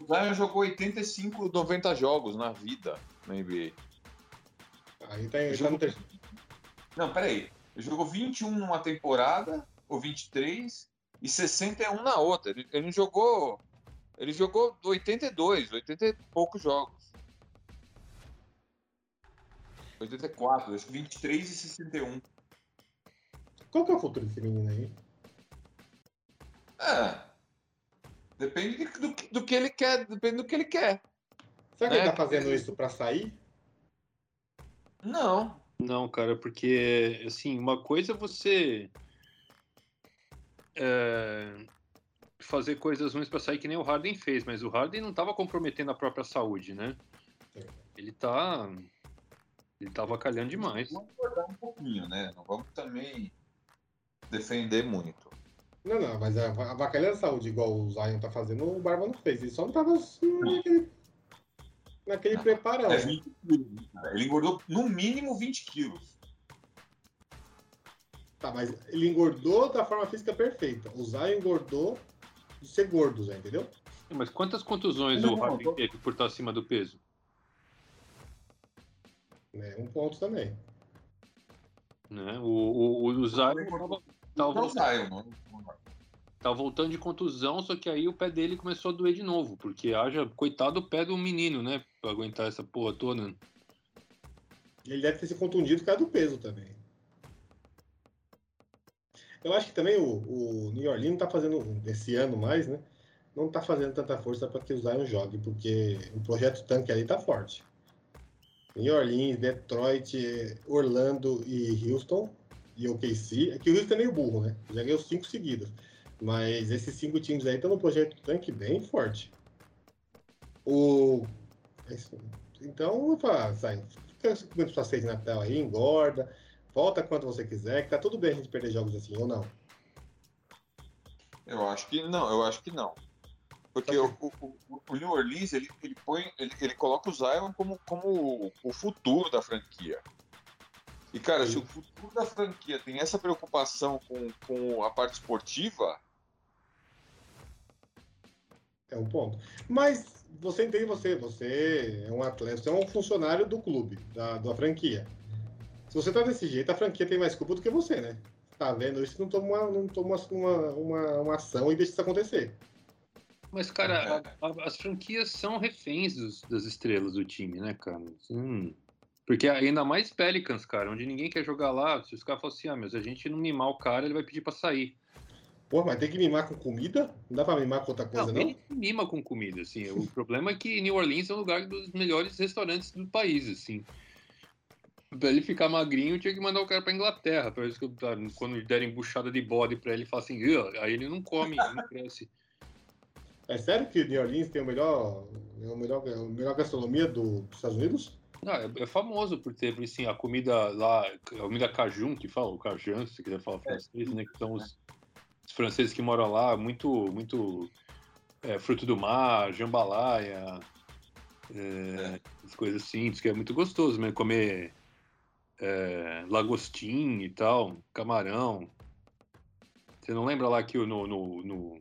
O Zion jogou 85, 90 jogos na vida na NBA. Aí tá, ele tá no terceiro. Não, peraí. Ele jogou 21 numa temporada, ou 23, e 61 na outra. Ele, ele jogou. Ele jogou 82, 80 e poucos jogos. 84, acho que 23 e 61. Qual que é o futuro desse menino aí? É. Depende de- do, que- do que ele quer. Depende do que ele quer. Será que ele É, tá fazendo isso pra sair? Não. Não, cara, porque, assim, uma coisa é você. é, fazer coisas ruins para sair que nem o Harden fez, mas o Harden não tava comprometendo a própria saúde, né? É. Ele tá. Ele tava calhando demais. Vamos guardar um pouquinho, né? Não vamos também defender muito. Não, não, mas a, a vacalhada de saúde, igual o Zion tá fazendo, o Barba não fez. Ele só não tava assim, naquele, naquele preparão. É 20 quilos, cara. Ele engordou no mínimo 20 quilos. Tá, mas ele engordou da forma física perfeita. O Zion engordou de ser gordo, já, entendeu? Mas quantas contusões Não, o Harden tô- teve por estar acima do peso? É um ponto também. Né? O, o, o Zion tava, tava, voltando, tava voltando de contusão, só que aí o pé dele começou a doer de novo, porque haja, coitado do pé do menino, né? Pra aguentar essa porra toda. Ele deve ter se contundido por causa do peso também. Eu acho que também o, o New Orleans não tá fazendo, esse ano mais, né? Não tá fazendo tanta força para que o Zion jogue, porque o projeto tanque ali tá forte. New Orleans, Detroit, Orlando e Houston e OKC. É que o Houston é meio burro, né? Já ganhou cinco seguidas. Mas esses cinco times aí estão no projeto tanque bem forte. O... é. Então, falo, ah, Zion, fica comendo sua ceia de Natal aí, engorda, volta quanto você quiser, que tá tudo bem a gente perder jogos assim, ou não. Eu acho que não, eu acho que não. Porque o, o, o- o New Orleans, ele, ele põe, ele, ele coloca o Zion como, como o, futuro da franquia. E, cara, se o futuro da franquia tem essa preocupação com, com a parte esportiva, É um ponto. Mas você entende, você, você é um atleta, você é um funcionário do clube, da, da franquia. Se você tá desse jeito, a franquia tem mais culpa do que você, né? Tá vendo isso, não toma, não toma uma, uma, uma ação e deixa isso acontecer. Mas, cara, a- a- as franquias são reféns dos- das estrelas do time, né, cara? Hum. Porque ainda mais Pelicans, cara, onde ninguém quer jogar lá. Se os caras falam assim, ah, mas a gente não mimar o cara, ele vai pedir pra sair. Pô, mas tem que mimar com comida? Não dá pra mimar com outra coisa, Não, não? ele mima com comida, assim. O problema é que New Orleans é um lugar dos melhores restaurantes do país, assim. Pra ele ficar magrinho, tinha que mandar o cara pra Inglaterra. Pra isso que, tá, quando derem buchada de bode pra ele, falar assim, "Ugh", aí ele não come, não cresce. É sério que New Orleans tem o melhor, é o melhor, é a melhor gastronomia do- dos Estados Unidos? Não, é, é famoso por ter, assim, a comida lá, a comida cajun, que fala, o cajun, se quiser falar francês, né, que são os, os franceses que moram lá, muito, muito é, fruto do mar, jambalaya, é, as coisas assim, que é muito gostoso mesmo, comer é, lagostim e tal, camarão. Você não lembra lá que no, no, no,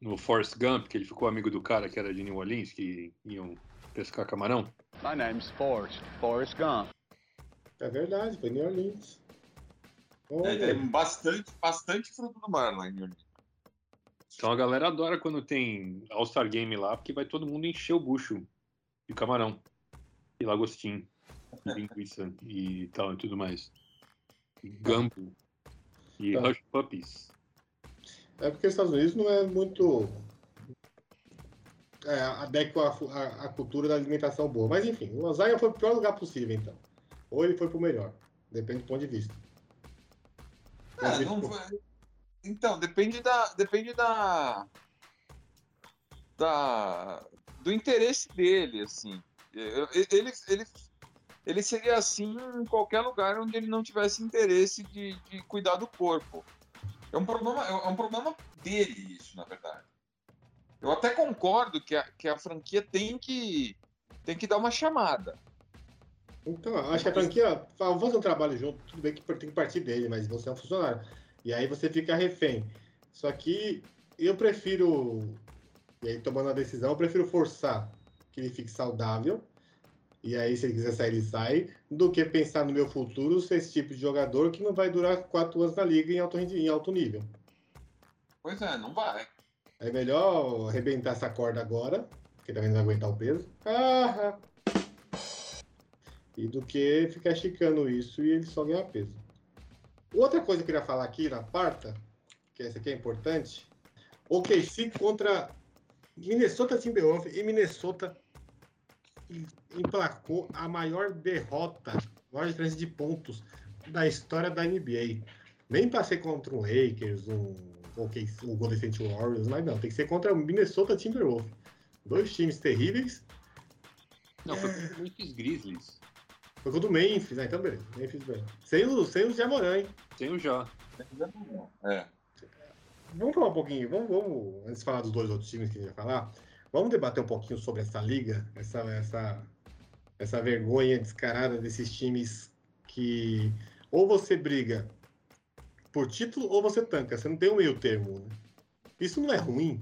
no Forrest Gump, que ele ficou amigo do cara que era de New Orleans, que iam pescar camarão? My name's Forrest, Forrest Gump. É verdade, foi New Orleans. é, Olha, tem bastante, bastante fruto do mar lá em New Orleans. Então a galera adora quando tem All-Star Game lá, porque vai todo mundo encher o bucho de camarão, e lagostim, e linguiça e tal e tudo mais. E gambo e Tá. hush puppies. É porque os Estados Unidos não é muito é, adequa à, cultura da alimentação boa. Mas enfim, o Zion foi pro pior lugar possível, então. Ou ele foi pro melhor. Depende do ponto de vista. É, de vista- não foi- Então, depende da. Depende da. Da. Do interesse dele, assim. Ele, ele, ele seria assim em qualquer lugar onde ele não tivesse interesse de, de cuidar do corpo. É um problema, é um problema dele, isso, na verdade. Eu até concordo que a, que a franquia tem que, tem que dar uma chamada. Então, acho que a franquia, vamos fazer um trabalho junto, tudo bem que tem que partir dele, mas você é um funcionário. E aí você fica refém. Só que eu prefiro, e aí tomando a decisão, eu prefiro forçar que ele fique saudável, e aí se ele quiser sair, ele sai, do que pensar no meu futuro ser esse tipo de jogador que não vai durar quatro anos na liga em alto, em alto nível. Pois é, não vai. É melhor arrebentar essa corda agora, porque também não vai aguentar o peso. Ah, e do que ficar esticando isso e ele só ganhar peso. Outra coisa que eu queria falar aqui na quarta, que essa aqui é importante, OKC contra Minnesota Timberwolves e Minnesota emplacou a maior derrota, maior diferença de pontos da história da NBA. Nem para ser contra um Lakers, um o, o Golden State Warriors, mas não, tem que ser contra o Minnesota Timberwolves. Dois times terríveis. Não, foi contra o Memphis Grizzlies. Foi contra o Memphis, né? Então, beleza. Memphis, beleza. Sem os, sem os Jamoran, hein? Tem o já. É. Vamos falar um pouquinho, vamos, vamos, antes de falar dos dois outros times que a gente vai falar, vamos debater um pouquinho sobre essa liga, essa, essa, essa vergonha descarada desses times que ou você briga por título ou você tanca, você não tem um meio termo, né? Isso não é ruim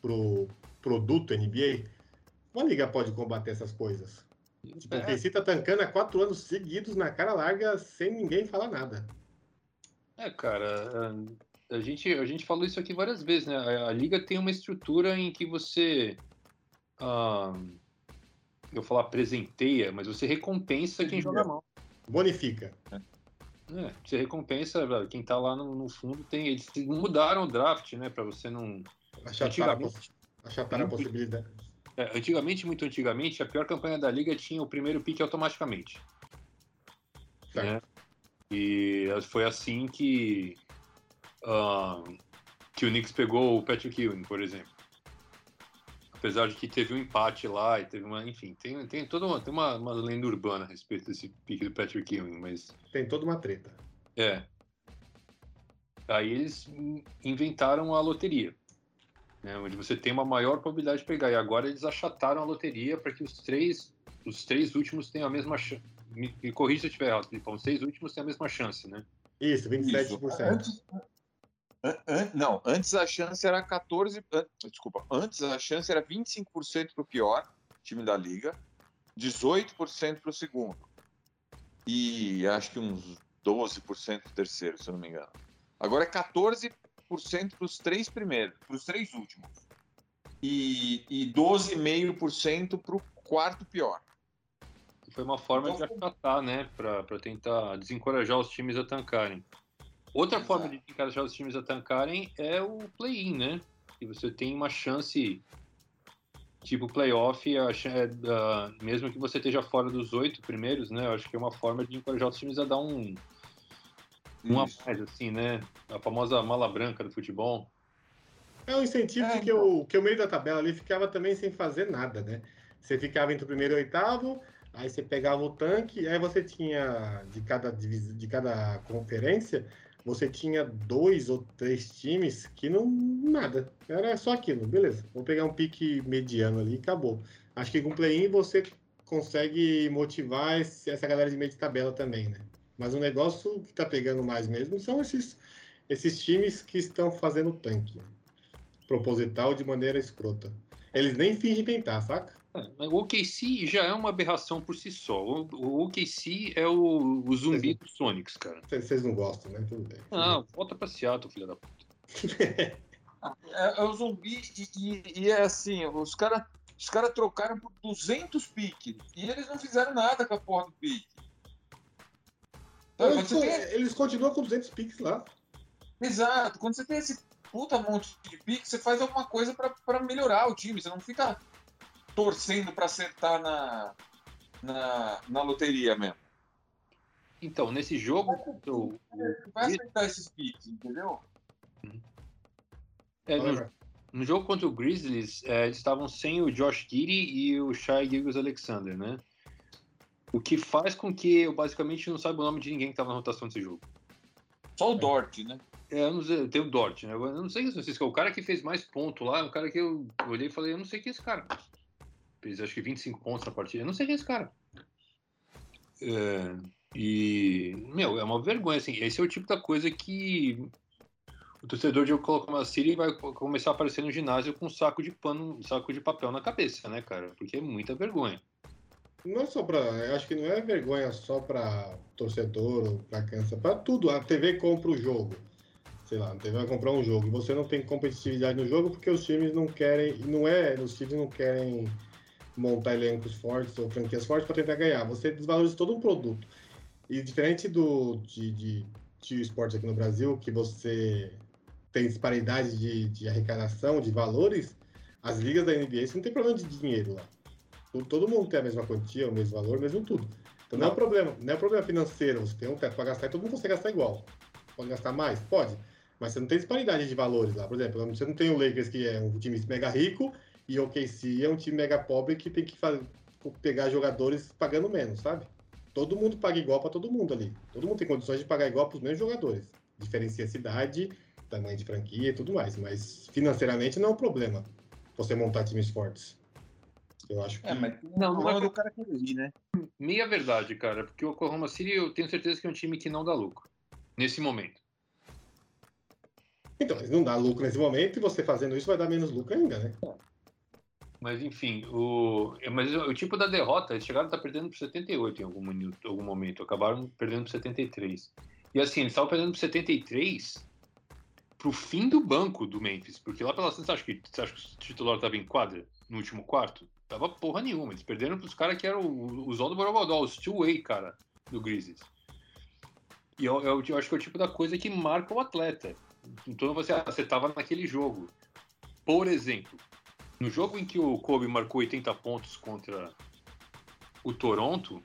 pro produto NBA? Uma liga pode combater essas coisas. Tipo, o É, KC tá tancando há quatro anos seguidos na cara larga sem ninguém falar nada. é, cara, a, a gente, a gente falou isso aqui várias vezes, né? A, a liga tem uma estrutura em que você. ah, eu falar presenteia, mas você recompensa quem joga mal. Bonifica. É, você recompensa velho, quem tá lá no, no fundo. Tem, eles mudaram o draft, né? Pra você não. Achataram a, poss- a possibilidade. É, antigamente, muito antigamente, a pior campanha da liga tinha o primeiro pique automaticamente. Né? E foi assim que, ah, que o Knicks pegou o Patrick Ewing, por exemplo. Apesar de que teve um empate lá e teve uma. Enfim, tem, tem toda uma, tem uma, uma lenda urbana a respeito desse pique do Patrick Ewing, mas. Tem toda uma treta. É. Aí eles inventaram a loteria, né, onde você tem uma maior probabilidade de pegar. E agora eles achataram a loteria para que os três, os três últimos tenham a mesma chance. Me, me corrija se eu estiver errado, Filipão. Os seis últimos têm a mesma chance, né? Isso, 27%. Isso. Antes, an- an- não, antes a chance era 14. an- Desculpa, antes a chance era 25% para o pior time da liga, 18% para o segundo. E acho que uns 12% para o terceiro, se eu não me engano. Agora é 14% para os três primeiros, para os três últimos. E, e 12,5% para o quarto pior. Foi uma forma Então, de achatar, né? Para tentar desencorajar os times a tancarem. Outra Exato. forma de encorajar os times a tancarem é o play-in, né? Que você tem uma chance, tipo playoff, é, da- mesmo que você esteja fora dos oito primeiros, né? Eu acho que é uma forma de encorajar os times a dar um, um a mais, assim, né? A famosa mala branca do futebol. É um incentivo É, que, o, que o meio da tabela ali ficava também sem fazer nada, né? Você ficava entre o primeiro e o oitavo, aí você pegava o tanque, aí você tinha, de cada, de cada conferência, você tinha dois ou três times que não. nada. Era só aquilo, beleza. Vou pegar um pique mediano ali e acabou. Acho que com o play-in você consegue motivar esse- essa galera de meio de tabela também, né? Mas o negócio que tá pegando mais mesmo são esses, esses times que estão fazendo tanque. Proposital de maneira escrota. Eles nem fingem tentar, saca? É, O OKC já é uma aberração por si só. O, o OKC é o, o zumbi dos Sonics, cara. Vocês não gostam, né? Tudo bem. Não, volta pra Seattle, filha da puta. É, é o zumbi e, e- e é assim, os caras os cara trocaram por 200 piques e eles não fizeram nada com a porra do pique. Sabe, Eles, tem- eles continuam com 200 piques lá. Exato, quando você tem esse puta monte de pique, você faz alguma coisa pra- pra melhorar o time, você não fica torcendo pra acertar na, na, na loteria mesmo. Então, nesse jogo, contra o- Vai acertar esses piques, entendeu? é, no, no jogo contra o Grizzlies, é, eles estavam sem o Josh Giddy e o Shai Gilgis Alexander, né? O que faz com que eu basicamente não saiba o nome de ninguém que estava na rotação desse jogo. Só o Dort, né? É, eu não sei, tem o Dort, né? Eu não sei se é o cara que fez mais ponto lá, é um cara que eu olhei e falei, eu não sei quem é esse cara. Fez acho que 25 pontos na partida, eu não sei quem é esse cara. É, e, meu, é uma vergonha, assim, esse é o tipo da coisa que o torcedor de Oklahoma City vai co- começar a aparecer no ginásio com um saco de pano, um saco de papel na cabeça, né, cara? Porque é muita vergonha. Não é só. Eu acho que não é vergonha só pra torcedor ou pra criança. Pra tudo. A TV compra o jogo. Sei lá, a TV vai comprar um jogo. E você não tem competitividade no jogo porque os times não querem. Não é. Os times não querem montar elencos fortes ou franquias fortes para tentar ganhar. Você desvaloriza todo um produto. E diferente do de, de, de esportes aqui no Brasil, que você tem disparidade de, de arrecadação, de valores, as ligas da NBA você não tem problema de dinheiro lá. Todo- mundo tem a mesma quantia, o mesmo valor, o mesmo tudo. Então não, é um problema, não é um problema financeiro, você tem um teto para gastar e todo mundo consegue gastar igual. Pode gastar mais? Pode. Mas você não tem disparidade de valores lá. Por exemplo, você não tem o Lakers, que é um time mega rico, e o OKC é um time mega pobre que tem que fa- pegar jogadores pagando menos, sabe? Todo mundo paga igual para todo mundo ali. Todo mundo tem condições de pagar igual para os mesmos jogadores. Diferencia a cidade, tamanho de franquia e tudo mais. Mas financeiramente não é um problema você montar times fortes. Eu acho que. É, mas Não, não é do cara querer ir, né? meia verdade, cara, porque o Oklahoma City eu tenho certeza que é um time que não dá lucro nesse momento. Então, mas não dá lucro nesse momento e você fazendo isso vai dar menos lucro ainda, né? Mas enfim, o, é, mas o, tipo da derrota, eles chegaram a estar perdendo por 78 em algum, minuto, algum momento, acabaram perdendo por 73. E assim, eles estavam perdendo por 73 pro fim do banco do Memphis, porque lá pela você que você acha que o titular estava em quadra no último quarto? Tava porra nenhuma, eles perderam pros caras que eram os Zó do Borogodó, os two-way, cara, do Grizzlies. E eu, eu, eu acho que é o tipo da coisa que marca o atleta. Então você, você tava naquele jogo. Por exemplo, no jogo em que o Kobe marcou 80 pontos contra o Toronto,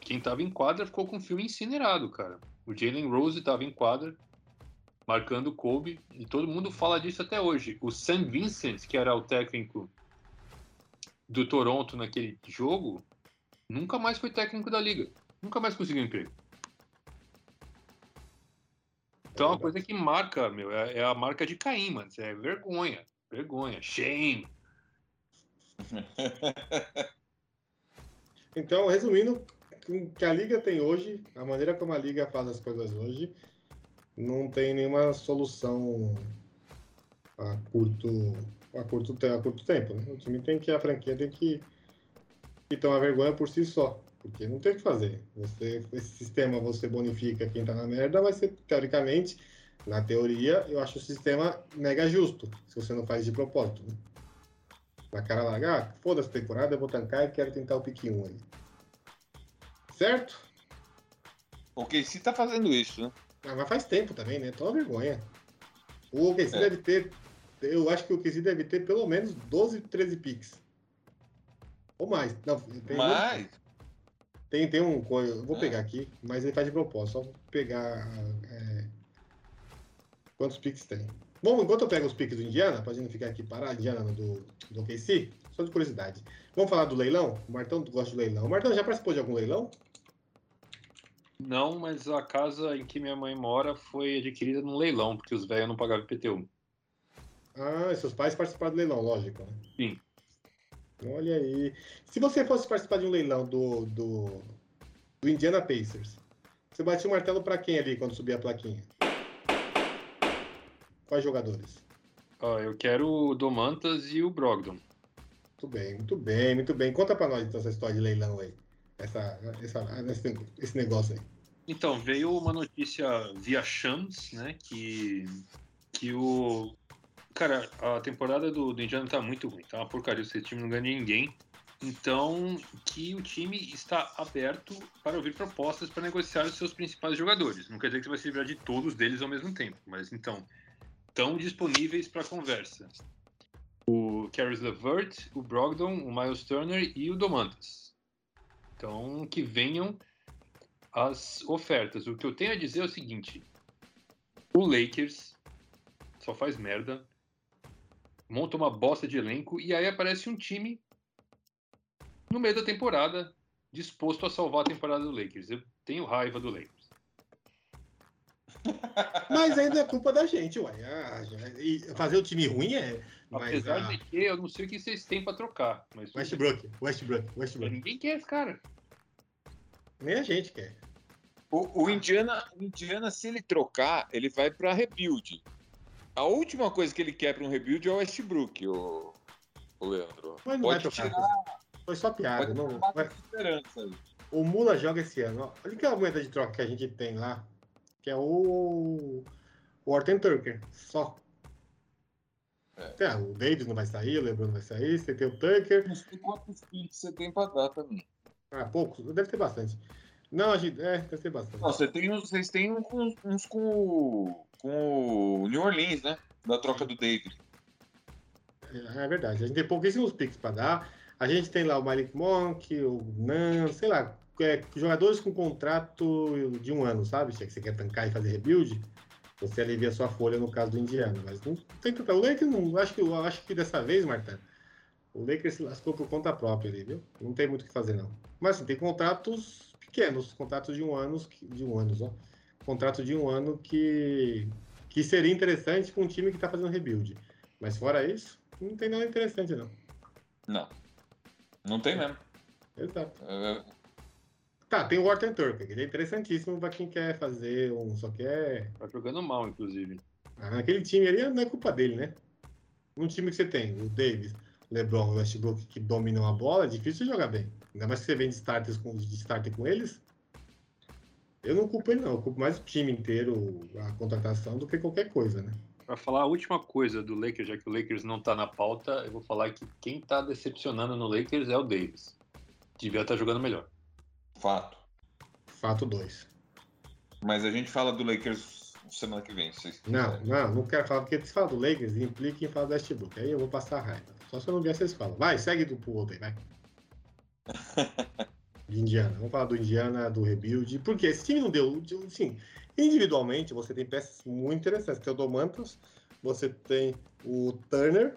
quem tava em quadra ficou com o filme incinerado, cara. O Jalen Rose tava em quadra, marcando o Kobe, e todo mundo fala disso até hoje. O Sam Vincent, que era o técnico do Toronto naquele jogo, nunca mais foi técnico da liga. Nunca mais conseguiu emprego. Então é uma coisa que marca, meu, é, é a marca de Caim, mano. É vergonha. Vergonha. Shame. Então, resumindo, o que a liga tem hoje, a maneira como a liga faz as coisas hoje, não tem nenhuma solução a curto, a curto, a curto tempo. Né? O time tem que, a franquia tem que, que tomar vergonha por si só, porque não tem o que fazer. Você, esse sistema você bonifica quem tá na merda, vai ser, teoricamente, na teoria, eu acho o sistema mega justo, se você não faz de propósito. Né? Na cara larga, ah, foda-se a temporada, eu vou tancar e quero tentar o pique 1 aí. Certo? O KC tá fazendo isso, né? Ah, mas faz tempo também, né? Toma vergonha. O OKC É. deve ter. Eu acho que o OKC deve ter pelo menos 12, 13 picks. Ou mais. Não, tem, Mas, tem, tem um. Eu vou É. pegar aqui, mas ele faz de propósito. Só pegar. é, quantos picks tem. Bom, enquanto eu pego os picks do Indiana, pra gente não ficar aqui parado, Indiana do, do OKC, só de curiosidade. Vamos falar do leilão? O Martão gosta de leilão. O Martão já participou de algum leilão? Não, mas a casa em que minha mãe mora foi adquirida num leilão, porque os velhos não pagavam IPTU. Ah, e seus pais participaram do leilão, lógico, né? Sim. Olha aí. Se você fosse participar de um leilão do, do, do Indiana Pacers, você batia o martelo pra quem ali quando subir a plaquinha? Quais jogadores? Ó, eu quero o Domantas e o Brogdon. Muito bem, muito bem, muito bem. Conta pra nós então essa história de leilão aí. Essa, essa, esse, esse negócio aí. Então, veio uma notícia via Shams, né, que, que o... Cara, a temporada do, do Indiana tá muito ruim, tá uma porcaria, esse time não ganha ninguém. Então, que o time está aberto para ouvir propostas para negociar os seus principais jogadores. Não quer dizer que você vai se livrar de todos deles ao mesmo tempo, mas então, estão disponíveis para conversa. O Caris LeVert, o Brogdon, o Miles Turner e o Domantas. Então, que venham as ofertas. O que eu tenho a dizer é o seguinte: o Lakers só faz merda, monta uma bosta de elenco e aí aparece um time no meio da temporada disposto a salvar a temporada do Lakers. Eu tenho raiva do Lakers. Mas ainda é culpa da gente, ué. Ah, e fazer o time ruim é. Mas Apesar a... de que eu não sei o que vocês têm para trocar, mas. Westbrook, Westbrook, Westbrook. ninguém quer esse cara. Nem a gente quer. o, o Indiana, o Indiana, se ele trocar, ele vai pra rebuild. A última coisa que ele quer pra um rebuild é o Westbrook, o, o Leandro. Mas não vai Pode trocar. tirar, Foi só piada. pode Não, vai-. O Mula joga esse ano. Olha que a moeda de troca que a gente tem lá. Que é o. O Orton Tucker. Só. É. É, o Davis não vai sair, o LeBron não vai sair. Você tem o Tucker. Não sei quantos picks você tem pra dar também. Ah, poucos? Deve ter bastante. Não, a gente. É, deve ter bastante. Não, você tem, uns- vocês têm com- uns com o, com o New Orleans, né? Da troca do David. É, é verdade. A gente tem pouquíssimos picks pra dar. A gente tem lá o Malik Monk, o Nan, sei lá. É, jogadores com contrato de um ano, sabe? Se você quer tancar e fazer rebuild. você alivia sua folha no caso do Indiana. Mas não tem tanta. O Lakers não. Acho que, acho que dessa vez, Marta, o Lakers se lascou por conta própria ali, viu? Não tem muito o que fazer, não. Mas assim, tem contratos pequenos, contratos de um ano, de um ano, ó. Contrato de um ano que, que seria interessante com um time que tá fazendo rebuild. Mas fora isso, não tem nada interessante, não. Não. Não tem mesmo. Exato. É, Tá, tem o Wharton Turk, que ele é interessantíssimo pra quem quer fazer um. Só quer. Tá jogando mal, inclusive. Ah, naquele time ali não é culpa dele, né? Num time que você tem o Davis, LeBron e Westbrook que dominam a bola, é difícil jogar bem. Ainda mais que você vem de starters com, de starter com eles. Eu não culpo ele, não. Eu culpo mais o time inteiro, a contratação, do que qualquer coisa, né? Pra falar a última coisa do Lakers, já que o Lakers não tá na pauta, eu vou falar que quem tá decepcionando no Lakers é o Davis. Devia estar jogando melhor. Fato. Fato 2. Mas a gente fala do Lakers semana que vem. se Não, não, não quero falar, porque se fala do Lakers, implica em falar do Westbrook. Aí eu vou passar raiva. Só se eu não vier, vocês falam. Vai, segue do pro outro aí, vai. De Indiana. Vamos falar do Indiana, do rebuild. Porque esse time não deu. Sim, individualmente você tem peças muito interessantes. Tem o Domantas, você tem o Turner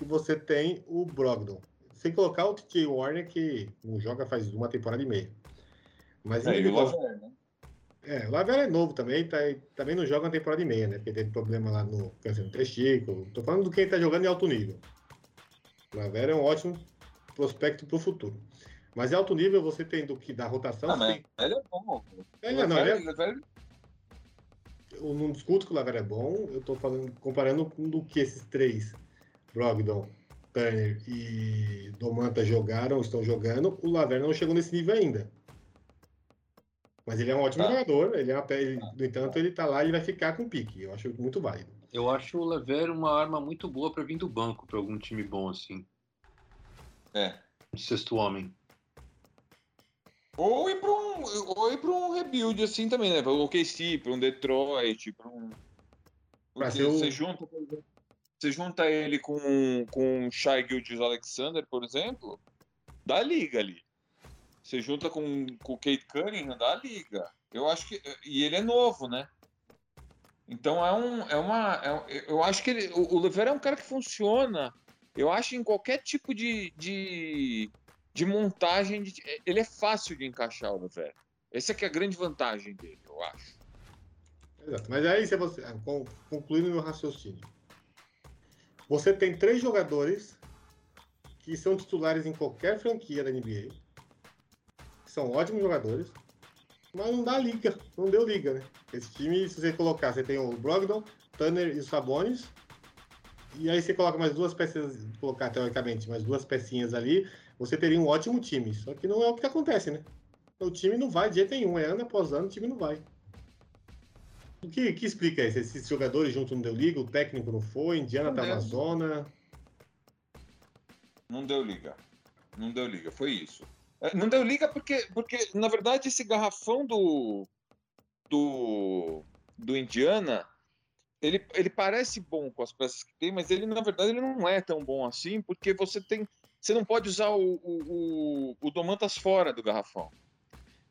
e você tem o Brogdon. Sem colocar o TJ Warner, que não joga faz uma temporada e meia. Mas É, e o né? é, o Lavera é novo também, tá, também não joga uma temporada e meia, né? Porque teve problema lá no câncer no testículo. Tô falando do quem tá jogando em alto nível. O Lavera é um ótimo prospecto pro futuro. Mas em alto nível você tem do que da rotação. Ah, tem- ele é bom. Ele é- não, ele é- eu não discuto que o Lavera é bom, eu tô falando, comparando com do que esses três, Brogdon, Turner e Domanta jogaram, estão jogando, o Lavera não chegou nesse nível ainda. Mas ele é um ótimo Tá. jogador, ele é uma, ele- no entanto, ele tá lá e vai ficar com pique. Eu acho muito válido. Eu acho o Lever uma arma muito boa pra vir do banco, pra algum time bom assim. É. Um sexto homem. Ou ir para um, ou ir pra um rebuild assim também, né? Para um OKC, para um Detroit, para um. Porque ser o- você junta, você junta ele com com o Shai Gilgeous Alexander, por exemplo, dá liga ali. Você junta com, com o Kate Cunningham, dá liga. Eu acho que e ele é novo, né? Então é um é uma é eu acho que ele, o, o Lever é um cara que funciona. Eu acho em qualquer tipo de, de de montagem, de- ele é fácil de encaixar o Lever. Essa que é a grande vantagem dele, eu acho. Exato. Mas aí, você, ah, con- concluindo meu raciocínio, você tem três jogadores que são titulares em qualquer franquia da NBA, que são ótimos jogadores, mas não dá liga, não deu liga, né? Esse time, se você colocar, você tem o Brogdon, Tanner e o Sabonis, e aí você coloca mais duas peças, colocar teoricamente mais duas pecinhas ali, você teria um ótimo time. Só que não é o que acontece, né? O time não vai de jeito nenhum, é ano após ano o time não vai. O que, que explica isso? Esses jogadores juntos não deu liga, o técnico não foi, Indiana Não tá na zona. Não deu liga. Não deu liga, foi isso. É, Não deu liga porque, porque na verdade, esse garrafão do, do, do Indiana, ele, ele parece bom com as peças que tem, mas ele, na verdade, ele não é tão bom assim, porque você tem. Você não pode usar o, o, o, o Domantas fora do garrafão.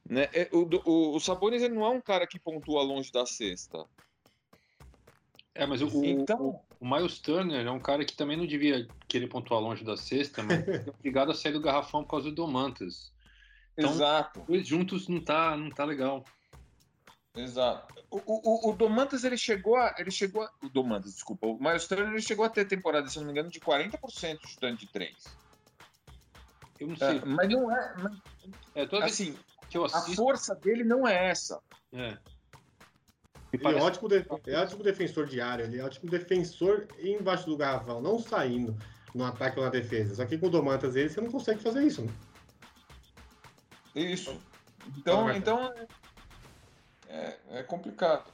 Né? É, O, o, o Sabonis ele não é um cara que pontua longe da cesta. É, mas o, o- Então- o, Miles Turner é um cara que também não devia querer pontuar longe da cesta, mas é obrigado a sair do garrafão por causa do Domantas. Então- Exato. Dois juntos não tá, não tá legal. Exato. O, o, o- Domantas, ele chegou a. Ele chegou a, O Domantas, desculpa. O Miles Turner, ele chegou a ter temporada, se não me engano, de 40% chutando de 3. Eu não sei. mas não é. mas, É, assim, que eu a assisto. força dele não é essa. É. Ele é, ótimo de- é ótimo defensor de área, ele é ótimo defensor embaixo do garrafão, não saindo no ataque ou na defesa. Só que com o Domantas ele, você não consegue fazer isso, né? Isso. Então, Fala, então é, é complicado.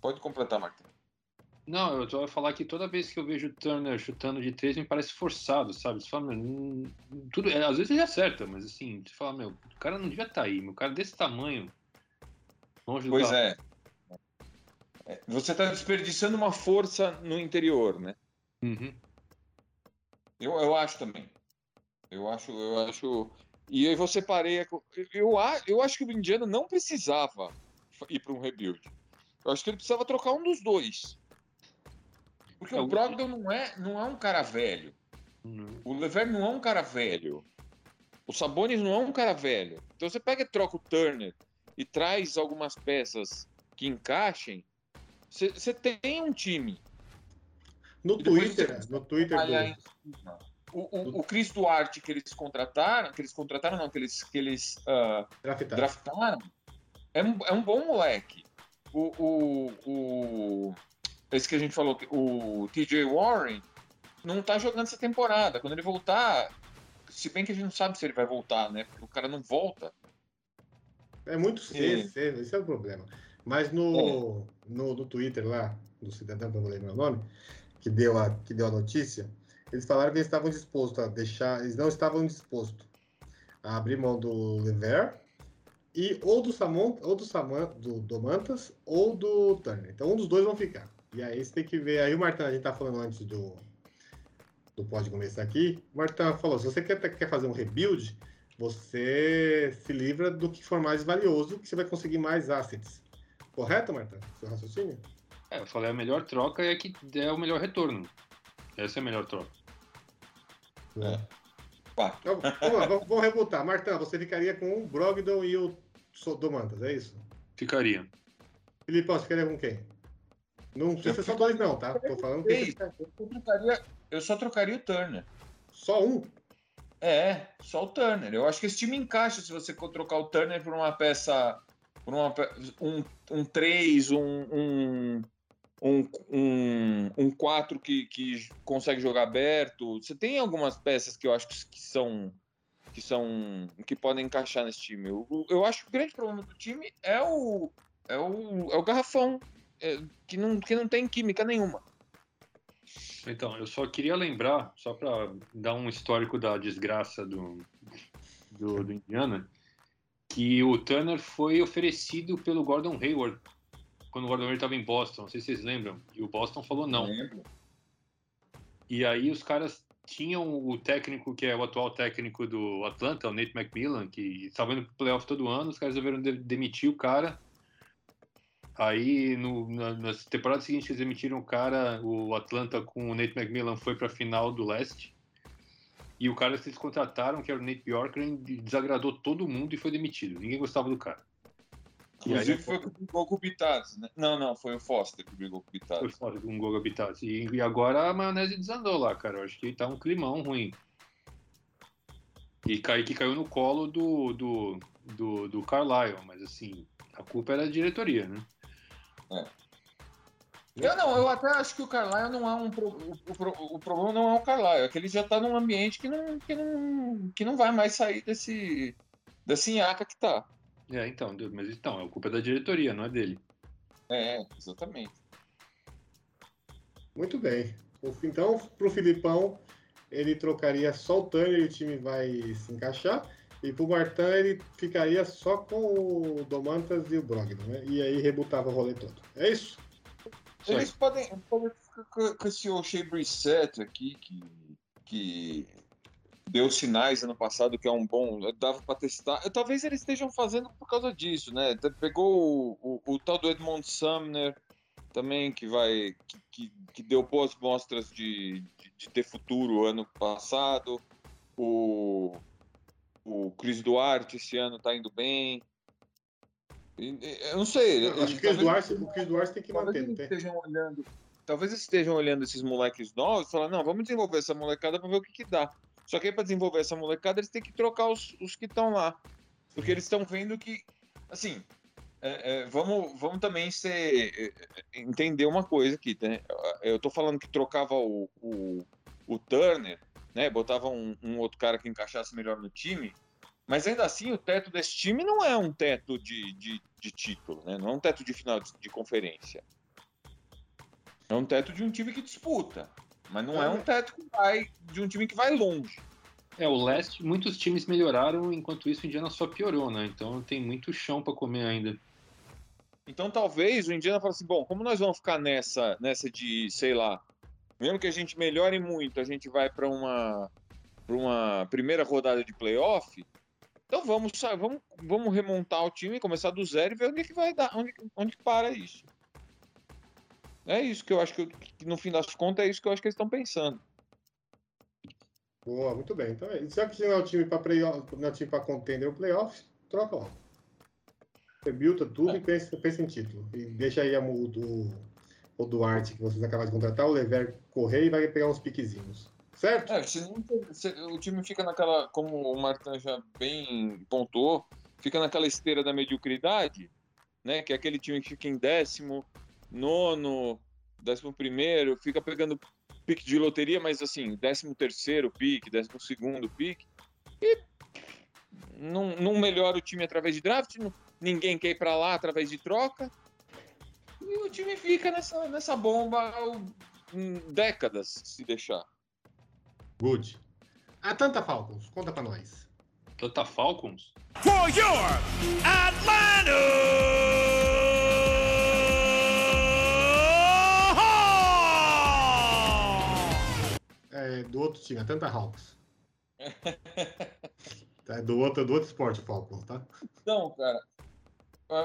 Pode completar, Martin. Não, eu só ia falar que toda vez que eu vejo o Turner chutando de três, me parece forçado, sabe? Você fala, meu, tudo, é, às vezes ele acerta, mas assim, você fala, meu, o cara não devia estar aí, meu, o cara desse tamanho, longe do Pois garrafão. é. Você está desperdiçando uma força no interior, né? Uhum. Eu, eu acho também. Eu acho, eu acho. E aí você pareia. com- Eu, eu acho que o Indiana não precisava ir para um rebuild. Eu acho que ele precisava trocar um dos dois. Porque É, o Brogdon não é, não é um cara velho. O Lever não é um cara velho. O Sabonis não é um cara velho. Então você pega e troca o Turner e traz algumas peças que encaixem, você tem um time. No E Twitter, você no Twitter. O, o, o Chris Duarte que eles contrataram, que eles contrataram, não, que eles, que eles ah, Draftado. draftaram, é um, é um bom moleque. O, o, o- esse que a gente falou, o TJ Warren, não tá jogando essa temporada. Quando ele voltar, se bem que a gente não sabe se ele vai voltar, né? Porque o cara não volta. É muito cedo, É. cedo, esse é o problema. Mas no, no, no Twitter lá, do cidadão, que eu vou lembrar o nome, que deu, a, que deu a notícia, eles falaram que eles estavam dispostos a deixar, eles não estavam dispostos a abrir mão do Lever e ou do Samon, ou do Saman, do Domantas ou do Turner. Então um dos dois vão ficar. E aí você tem que ver, aí o Martin, a gente tá falando antes do do pode começar aqui, o Martin falou, se você quer, quer fazer um rebuild, você se livra do que for mais valioso, que você vai conseguir mais assets. Correto, Marta? Seu raciocínio? É, eu falei, a melhor troca é que é o melhor retorno. Essa é a melhor troca. Pá, Então, vamos lá, vamos, vamos rebutar. Martão, você ficaria com o Brogdon e o Domantas, é isso? Ficaria. Filipão, você ficaria com quem? Não precisa ser só dois, não, tá? Tô falando que Três. eu, só trocaria, eu só trocaria o Turner. só um. É, só o Turner. Eu acho que esse time encaixa se você trocar o Turner por uma peça. Por uma, um, um 3, um, um, um, um, um 4 que, que consegue jogar aberto. Você tem algumas peças que eu acho que são. Que são. que podem encaixar nesse time. Eu, eu acho que o grande problema do time é o. É o, é o garrafão. é, que, não, que não tem química nenhuma. Então, eu só queria lembrar, só para dar um histórico da desgraça do, do, do Indiana, que o Turner foi oferecido pelo Gordon Hayward quando o Gordon Hayward estava em Boston. Não sei se vocês lembram. E o Boston falou não. Lembro. E aí os caras tinham o técnico que é o atual técnico do Atlanta, o Nate McMillan, que estava indo pro playoff todo ano, os caras resolveram de- demitir o cara. Aí no, na, nas temporadas seguintes eles demitiram o cara, o Atlanta com o Nate McMillan foi para a final do leste. E o cara que eles contrataram, que era o Nate Bjorkgren, desagradou todo mundo e foi demitido. Ninguém gostava do cara. E aí Inclusive foi o que brigou com o Bitaz, né? Não, não, foi o Foster que brigou com o Bitaz. foi fora com um Goga Habitat. E, e agora a maionese desandou lá, cara. Eu acho que tá um climão ruim. E cai, que caiu no colo do, do, do, do Carlisle, mas assim, a culpa era da diretoria, né? Eu não, eu até acho que o Carlisle não é um. pro- O, o o problema não é o Carlisle, é que ele já tá num ambiente que não, que não, que não vai mais sair desse. dessa nhaca que tá. É, então, mas então, a culpa é da diretoria, não é dele. É, exatamente. Muito bem. Então, pro Filipão, ele trocaria só o Turner e o time vai se encaixar. E pro Martin, ele ficaria só com o Domantas e o Brogdon, né? E aí rebutava o rolê todo. É isso? Eles podem, podem ficar com, esse O'Shea Brissett aqui, que, que deu sinais ano passado que é um bom. dava para testar. Talvez eles estejam fazendo por causa disso, né? Pegou o, o, o tal do Edmond Sumner também, que vai. que, que, que deu boas mostras de, de, de ter futuro ano passado. O, o Cris Duarte esse ano tá indo bem. Eu não sei. Eu acho que Duarte, o Chris Duarte tem que manter, eles tem? estejam olhando. Talvez eles estejam olhando esses moleques novos e falando, não, vamos desenvolver essa molecada para ver o que, que dá. Só que aí para desenvolver essa molecada, eles têm que trocar os, os que estão lá. Porque eles estão vendo que, assim, é, é, vamos, vamos também ser, é, é, entender uma coisa aqui, né? Eu tô falando que trocava o, o, o Turner, né? Botava um, um outro cara que encaixasse melhor no time. Mas ainda assim, o teto desse time não é um teto de, de, de título, né? Não é um teto de final de, de conferência. É um teto de um time que disputa. Mas não é um teto que vai de um time que vai longe. É, o leste, muitos times melhoraram, enquanto isso o Indiana só piorou, né? Então tem muito chão para comer ainda. Então talvez o Indiana fale assim, bom, como nós vamos ficar nessa, nessa de, sei lá, mesmo que a gente melhore muito, a gente vai para uma, pra uma primeira rodada de playoff, então vamos, vamos, vamos remontar o time, começar do zero e ver onde que vai dar, onde, onde que para isso. É isso que eu acho que, que, no fim das contas, é isso que eu acho que eles estão pensando. Boa, muito bem. Então, é isso. já que não é o time para playoff, não é o time para contender o playoffs, troca logo. Rebuilda tudo É. e pensa, pensa em título. E deixa aí a, o, do, o Duarte, que vocês acabaram de contratar, o Lever correr e vai pegar uns piquezinhos. Certo? É, se não se- o time fica naquela, como o Martin já bem pontuou, fica naquela esteira da mediocridade, né? Que é aquele time que fica em décimo, nono, décimo primeiro, fica pegando pique de loteria, mas assim, décimo terceiro pique, décimo segundo pique, e não, não melhora o time através de draft, não- ninguém quer ir pra lá através de troca, e o time fica nessa, nessa bomba hum, décadas, se deixar. Good. Atlanta Falcons, conta pra nós. Tanta Falcons? For your Atlanta! É do outro time, Atlanta Hawks. É do outro, do outro esporte, o Falcons, tá? Não, cara. A,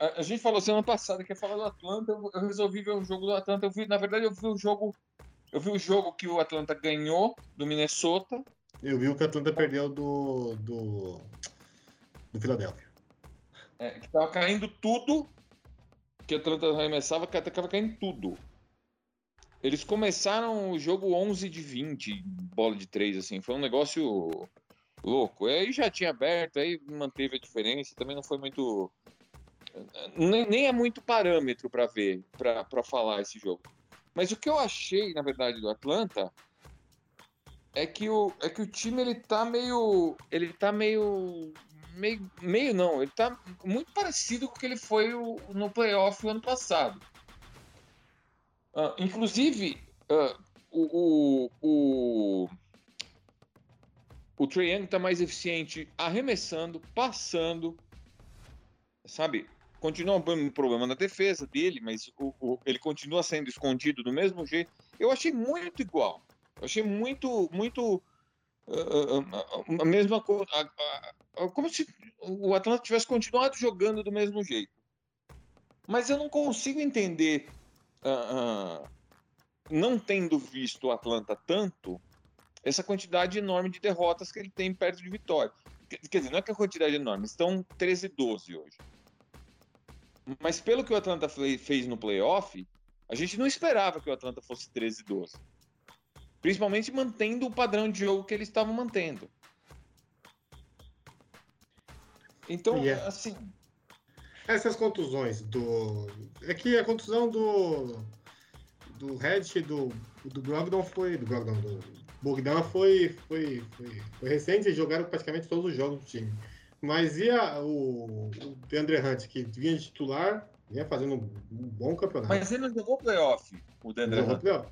a- a gente falou semana passada que ia falar do Atlanta. Eu, eu resolvi ver o jogo do Atlanta. Eu vi, na verdade, eu vi o jogo. Eu vi o jogo que o Atlanta ganhou do Minnesota. Eu vi o que o Atlanta perdeu do. do. do Philadelphia. é, que tava caindo tudo. Que o Atlanta arremessava, que tava caindo tudo. Eles começaram o jogo 11 de 20, bola de 3, assim. Foi um negócio louco. Aí já tinha aberto, aí manteve a diferença. Também não foi muito. Nem, nem é muito parâmetro para ver, para falar esse jogo. Mas o que eu achei, na verdade, do Atlanta é que o, é que o time ele tá meio. Ele tá meio. Meio, meio não, ele tá muito parecido com o que ele foi o- no playoff o ano passado. Ah, inclusive, ah, o, o, o, o Trae Young tá mais eficiente arremessando, passando, sabe? Continua um problema na defesa dele, mas o- o- ele continua sendo escondido do mesmo jeito. Eu achei muito igual. Eu achei muito, muito ah, ah, ah, a mesma coisa. Como se o Atlanta tivesse continuado jogando do mesmo jeito. Mas eu não consigo entender, não tendo visto o Atlanta tanto, essa quantidade enorme de derrotas que ele tem perto de vitória. Quer dizer, não é que a quantidade é enorme, estão 13-12 hoje. Mas pelo que o Atlanta fe- fez no playoff, a gente não esperava que o Atlanta fosse 13-12. Principalmente mantendo o padrão de jogo que eles estavam mantendo. Então, E é- assim, Essas contusões do. É que a contusão do. Do Red e do. Do Brogdon foi. Do Brogdon, do Bogdan foi, foi, foi, foi recente, eles jogaram praticamente todos os jogos do time. Mas e a, o, o DeAndre Hunt, que vinha de titular, vinha fazendo um, um bom campeonato. mas ele não jogou playoff, o Deandre Hunter. playoff.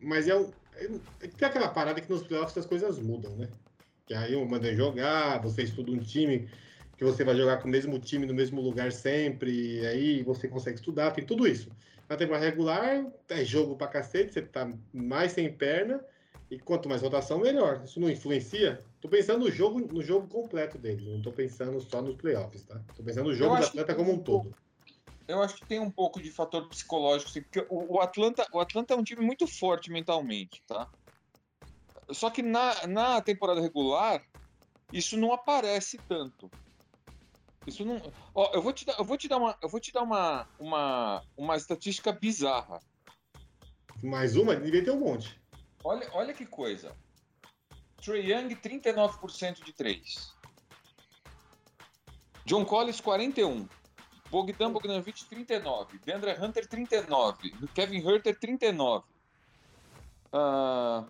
Mas é, um, é, tem aquela parada que nos playoffs as coisas mudam, né? Que aí eu mandei jogar, você estuda um time que você vai jogar com o mesmo time no mesmo lugar sempre, e aí você consegue estudar, tem tudo isso. Na temporada regular, é jogo pra cacete, você tá mais sem perna, e quanto mais rotação, melhor. Isso não influencia? Tô pensando no jogo, no jogo completo dele, não tô pensando só nos playoffs, tá? Tô pensando no jogo atleta tem como um um todo. Eu acho que tem um pouco de fator psicológico, sim, porque o, o Atlanta, o Atlanta é um time muito forte mentalmente, tá? Só que na, na temporada regular, isso não aparece tanto. Isso não. Ó, eu vou te dar, eu vou te dar uma, eu vou te dar uma, uma, uma estatística bizarra. Mais uma, devia ter um monte. Olha, olha que coisa. Trey Young 39% de 3. John Collins 41. Bogdan Bogdanovic 39. Deandre Hunter 39. Kevin Herter 39. Uh,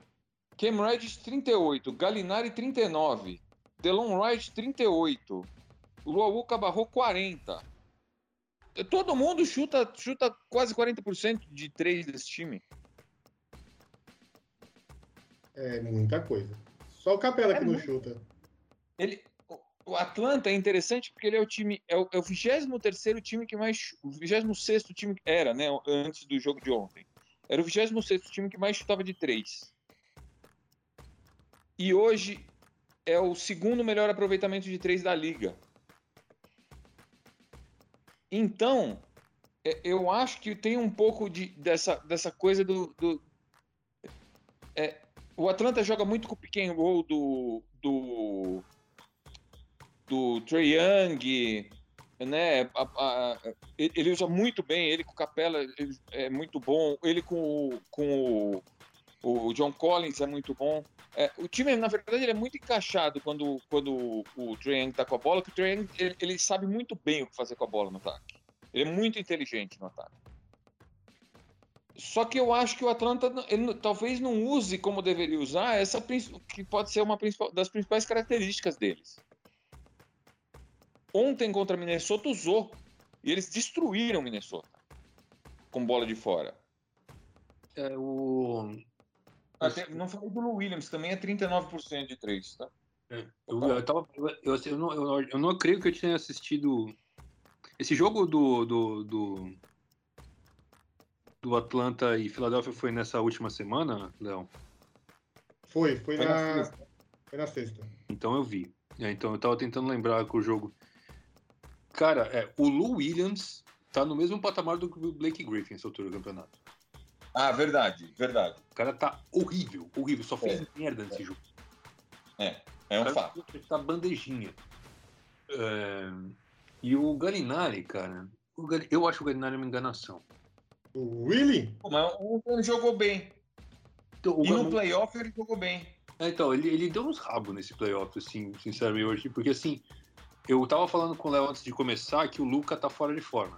Cam Reddish 38. Gallinari 39. Delon Wright 38. Luau Cabarro 40. Todo mundo chuta, chuta quase 40% de 3 desse time. É muita coisa. Só o Capela É que não muito. chuta. ele, o- Atlanta é interessante porque ele é o time, é o, é o 23 time que mais, o 26 time que era, né, antes do jogo de ontem. Era o 26 time que mais chutava de três. E hoje é o segundo melhor aproveitamento de três da liga. Então, é, eu acho que tem um pouco de, dessa, dessa coisa do. do- é, o Atlanta joga muito com o pick and roll do. do. do Young, né? A- a- ele usa muito bem, ele com o Capela ele é muito bom, ele com, o- com o, o John Collins é muito bom. É, o time, na verdade, ele é muito encaixado quando, quando o, Young tá com a bola, porque o Young, ele, ele sabe muito bem o que fazer com a bola no ataque. Ele é muito inteligente no ataque. Só que eu acho que o Atlanta ele talvez não use como deveria usar essa que pode ser uma das principais características deles. Ontem contra Minnesota usou e eles destruíram Minnesota com bola de fora. É, o... Até- não falei do Williams, também é 39% de três, tá? Eu, eu, tava, eu, eu, não, eu, eu não creio que eu tinha assistido. Esse jogo do, do, do, do Atlanta e Filadélfia foi nessa última semana, Léo? Foi, foi, Foi na. Foi na sexta. Então eu vi. É, então eu tava tentando lembrar que o jogo. Cara, é, o Lou Williams tá no mesmo patamar do que o Blake Griffin nessa altura do campeonato. Ah, verdade, verdade. O cara tá horrível, horrível. Só fez merda nesse jogo. É um O cara fato. Tá bandejinha. É, E o Galinari, cara. o Gal- Eu acho o Galinari uma enganação. O Willie? Mas ontem ele jogou bem. Então, o E no playoff ele jogou bem. É, então, ele, ele deu uns rabos nesse playoff, assim, sinceramente, hoje, porque assim, eu tava falando com o Léo antes de começar que o Luca tá fora de forma.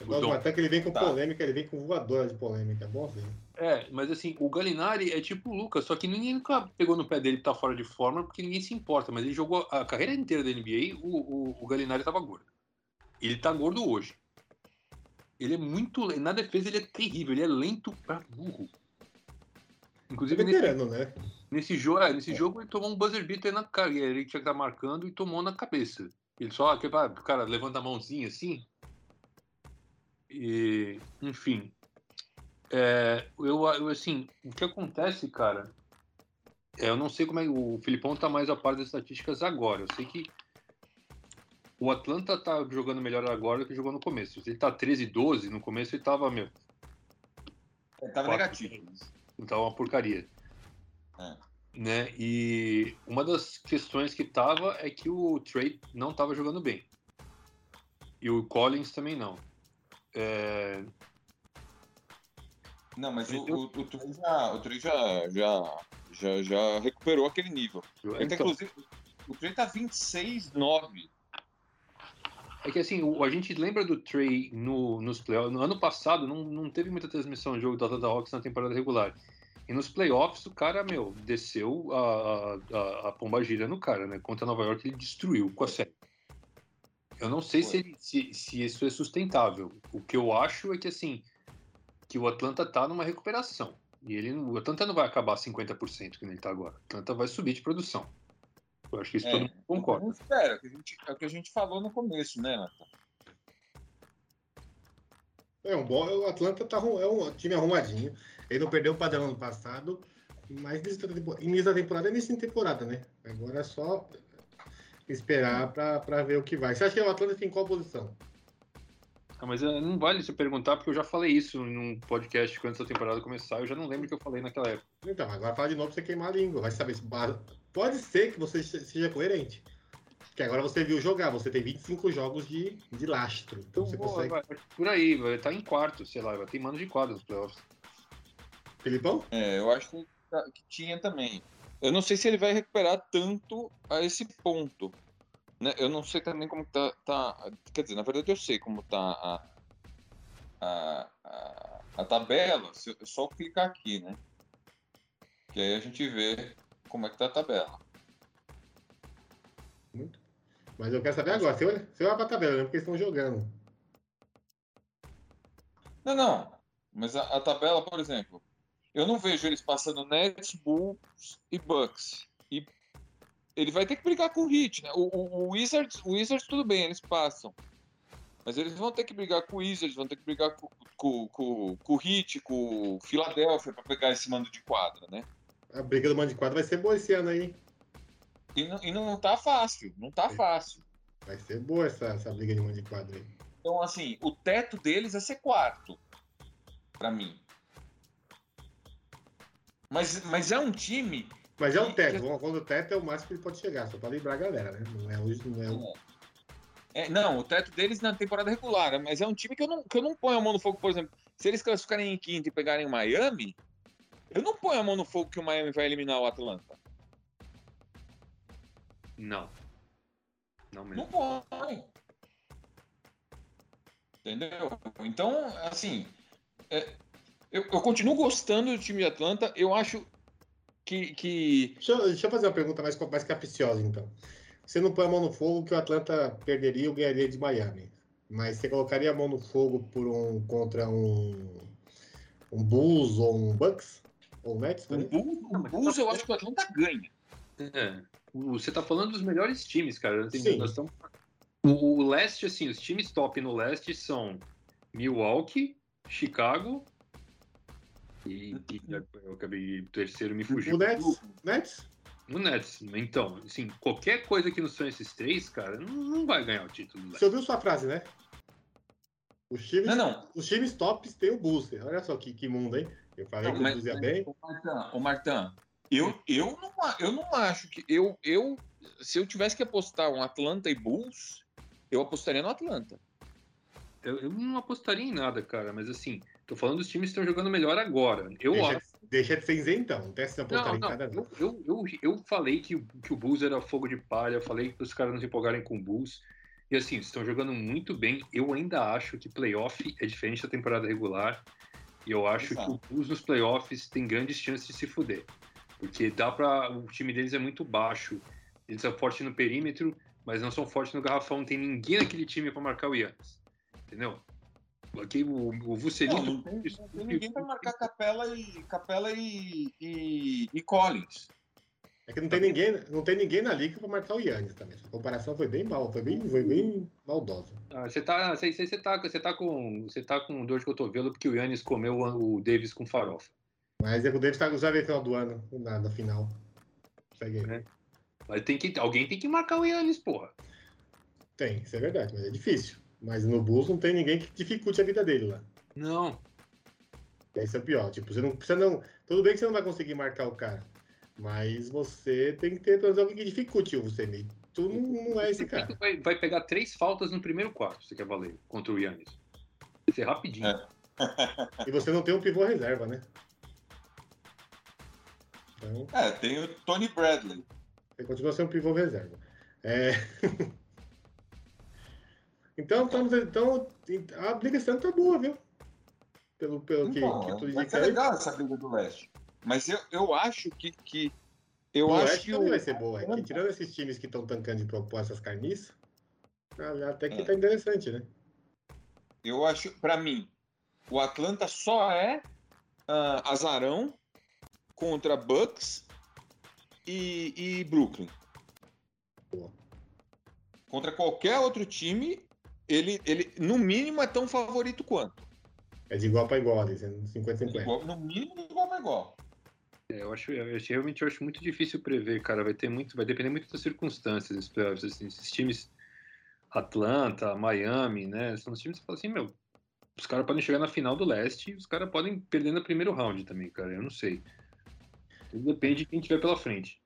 O Dom- mas até que ele vem com Tá. polêmica, ele vem com voadora de polêmica. É bom assim. É, mas assim, o Galinari é tipo o Lucas, só que ninguém nunca pegou no pé dele que tá fora de forma, porque ninguém se importa, mas ele jogou a carreira inteira da NBA, o, o, o Galinari tava gordo. Ele tá gordo hoje. Ele é muito. Na defesa ele é terrível, ele é lento pra burro. É Inclusive, nesse, veterano, né? nesse, jogo, é, nesse jogo ele tomou um buzzer beater na cara, ele tinha que estar marcando e tomou na cabeça. Ele só, aquele, ah, cara levanta a mãozinha assim. E, enfim. É, eu, eu, assim, o que acontece, cara, é, eu não sei como é. O Filipão tá mais a par das estatísticas agora. Eu sei que o Atlanta tá jogando melhor agora do que jogou no começo. Ele tá 13-12, no começo ele tava, meu, Ele tava Quatro. negativo. então uma porcaria. É. Né? E uma das questões que tava é que o Trey não tava jogando bem. E o Collins também não. É, Não, mas o, o, o Trey, já, o Trey já, já, já, já recuperou aquele nível. Então, inclusive, o Trey tá 26-9. É que assim, o- a gente lembra do Trey no, nos playoffs. No ano passado não, não teve muita transmissão de jogo do Atlanta Hawks na temporada regular. E nos playoffs o cara, meu, desceu a, a, a pomba gira no cara, né? Contra Nova York ele destruiu com a série. Eu não sei se, ele- se, se isso é sustentável. O que eu acho é que assim, que o Atlanta tá numa recuperação. E ele, o Atlanta não vai acabar 50% que ele tá agora. O Atlanta vai subir de produção. Eu acho que isso todo mundo concorda. Não espera, é o que a gente, é o que a gente falou no começo, né, Nathan? É um bom. O Atlanta tá, é um time arrumadinho. Ele não perdeu o padrão ano passado. Mas início da temporada, início da temporada é início de temporada, né? Agora é só esperar pra, pra ver o que vai. Você acha que o Atlanta fica em qual posição? Ah, mas eh, não vale se perguntar, porque eu já falei isso num podcast antes da temporada começar. Eu já não lembro o que eu falei naquela época. Então, agora fala de novo pra você queimar a língua. Vai saber se. Pode ser que você se- seja coerente. Porque agora você viu jogar, você tem 25 jogos de, de lastro. Então você Pô, consegue. vai- por aí, vai estar em quarto, sei lá, vai ter mano de quadro nos playoffs. Felipão? É, eu acho que, tá- que tinha também. Eu não sei se ele vai recuperar tanto a esse ponto. Né? Eu não sei também como tá, tá- Quer dizer, na verdade eu sei como tá a, a, a, a tabela. Se eu é só clicar aqui, né? Que aí a gente vê como é que tá a tabela. Mas eu quero saber agora. Você olha, você olha pra tabela, né? Porque eles estão jogando. Não, não. Mas a, a tabela, por exemplo, eu não vejo eles passando Nets, Bulls e Bucks. Ele vai ter que brigar com o Heat, né? O, o, o Wizards, o Wizards tudo bem, eles passam. Mas eles vão ter que brigar com o Wizards, vão ter que brigar com, com, com, com o Heat, com o Philadelphia para pegar esse mando de quadra, né? A briga do mando de quadro vai ser boa esse ano aí. E não, e não tá fácil, não tá fácil. Vai ser boa essa, essa briga de mando de quadro aí. Então, assim, o teto deles é ser quarto, pra mim. Mas, mas é um time. Mas é um teto. Vamos falar do teto é o máximo que ele pode chegar, só pra lembrar a galera, né? Não é hoje, não é o. É, não, o teto deles na temporada regular, mas é um time que eu, não, que eu não ponho a mão no fogo, por exemplo. Se eles classificarem em quinto e pegarem o Miami, eu não ponho a mão no fogo que o Miami vai eliminar o Atlanta. Não. Não mesmo. Não põe. Entendeu? Então, assim, é, eu, eu continuo gostando do time de Atlanta. Eu acho que, que Deixa, eu- deixa eu fazer uma pergunta mais, mais capciosa, então. Você não põe a mão no fogo que o Atlanta perderia ou ganharia de Miami. Mas você colocaria a mão no fogo por um contra um, um Bulls ou um Bucks? Ou um Nets o também? Bulls, o Bulls eu acho que o Atlanta ganha. É. Você tá falando dos melhores times, cara. Tem- Sim. nós estamos- O, o leste, assim, os times top no leste são Milwaukee, Chicago e, e eu acabei terceiro me fugiu. O Nets? Nets? O Nets. Então, assim, qualquer coisa que não são esses três, cara, não, não vai ganhar o título. Você ouviu sua frase, né? Os times, Não, não. Os times tops têm o Booster. Olha só que, que mundo, hein? Eu falei Não, que o mas- mas, bem. Ô, Martã, ô, Martã, eu, eu, não, a- eu não acho que. Eu, eu, se eu tivesse que apostar um Atlanta e Bulls, eu apostaria no Atlanta. Eu, eu não apostaria em nada, cara, mas assim, tô falando dos times que estão jogando melhor agora. Eu Deixa, acho. deixa de ser isentão. Não testa apostar Não, em não, cada eu, vez. eu, eu, eu falei que, o- que o Bulls era fogo de palha, eu falei que os caras não se empolgarem com o Bulls. E assim, eles estão jogando muito bem. Eu ainda acho que playoff é diferente da temporada regular. E eu acho Exato. que o Bulls nos playoffs tem grandes chances de se fuder. Porque dá para O time deles é muito baixo. Eles são fortes no perímetro, mas não são fortes no garrafão. Não tem ninguém naquele time para marcar o Yannis. Entendeu? Aqui o, o Vucevic. Não, não tem, não tem ninguém para marcar Capela e Capela e, e, e Collins. É que não tem ninguém, não tem ninguém na liga pra marcar o Yannis também. Essa comparação foi bem mal, foi bem, foi bem maldosa. Ah, você tá, você, você tá, você tá com, você tá com dor de cotovelo porque o Yannis comeu o o Davis com farofa. Mas é que o Davis tá já no final do ano, nada, final. Segue aí. É. Mas tem que, alguém tem que marcar o Yannis, porra. Tem, isso é verdade, mas é difícil. Mas no Bulls não tem ninguém que dificulte a vida dele lá. Não. Esse é o pior. Tipo, você não precisa não. Tudo bem que você não vai conseguir marcar o cara. Mas você tem que ter pelo menos alguém que dificulte o você. Tu não, não é esse cara. Vai, vai pegar três faltas no primeiro quarto, se quer valer, contra o Yannis. Vai ser rapidinho. É. E você não tem um pivô reserva, né? Então, É, tem o Tony Bradley. Você continua sendo um pivô reserva. É... então, estamos, então, a briga esse ano tá boa, viu? Pelo, pelo que, Então, que tu vai disse ser aí. legal essa briga do leste. Mas eu, eu acho que. que eu O acho Oeste que também o, vai ser boa. É que tirando esses times que estão tancando de propor essas carniças, ah, até que É. tá interessante, né? eu acho, pra mim, o Atlanta só é ah, azarão contra Bucks e, e Brooklyn. Boa. Contra qualquer outro time, ele, ele, no mínimo, é tão favorito quanto. É de igual para igual ali, sendo 50-50. Igual- no mínimo, igual para igual. É, eu acho, eu realmente eu acho muito difícil prever, cara. Vai ter muito, vai depender muito das circunstâncias playoffs. Assim, esses times, Atlanta, Miami, né? São os times que falam assim, meu, os caras podem chegar na final do leste e os caras podem perder no primeiro round também, cara. Eu não sei. Tudo depende de quem tiver pela frente.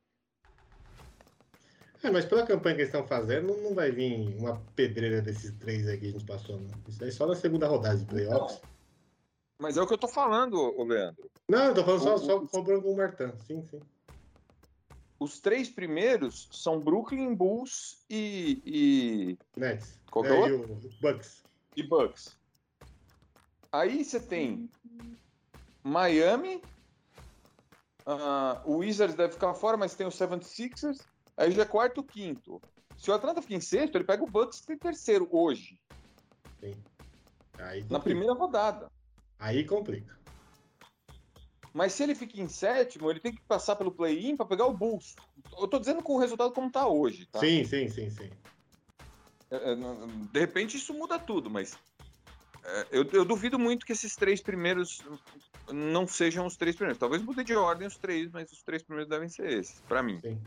É, mas pela campanha que eles estão fazendo, não- não vai vir uma pedreira desses três aí que a gente passou, não. Isso aí só na segunda rodada de playoffs. Mas é o que eu tô falando, ô Leandro. Não, eu tô falando só, O- só cobrando com o Martin. Sim, sim. Os três primeiros são Brooklyn Bulls e, e, Nets. Qual é é, o e o Bucks. e Bucks. Aí você tem Miami, ah, o Wizards deve ficar fora, mas tem o 76ers, aí já é quarto quinto. Se o Atlanta fica em sexto, ele pega o Bucks em terceiro hoje, Aí na complica. primeira rodada. Aí complica. Mas se ele fica em sétimo, ele tem que passar pelo play-in para pegar o Bulls. Eu tô dizendo com o resultado como tá hoje, tá? Sim, sim, sim, sim. É, é, De repente isso muda tudo, mas é, eu, eu duvido muito que esses três primeiros não sejam os três primeiros. Talvez mude de ordem os três, mas os três primeiros devem ser esses, para mim. Sim.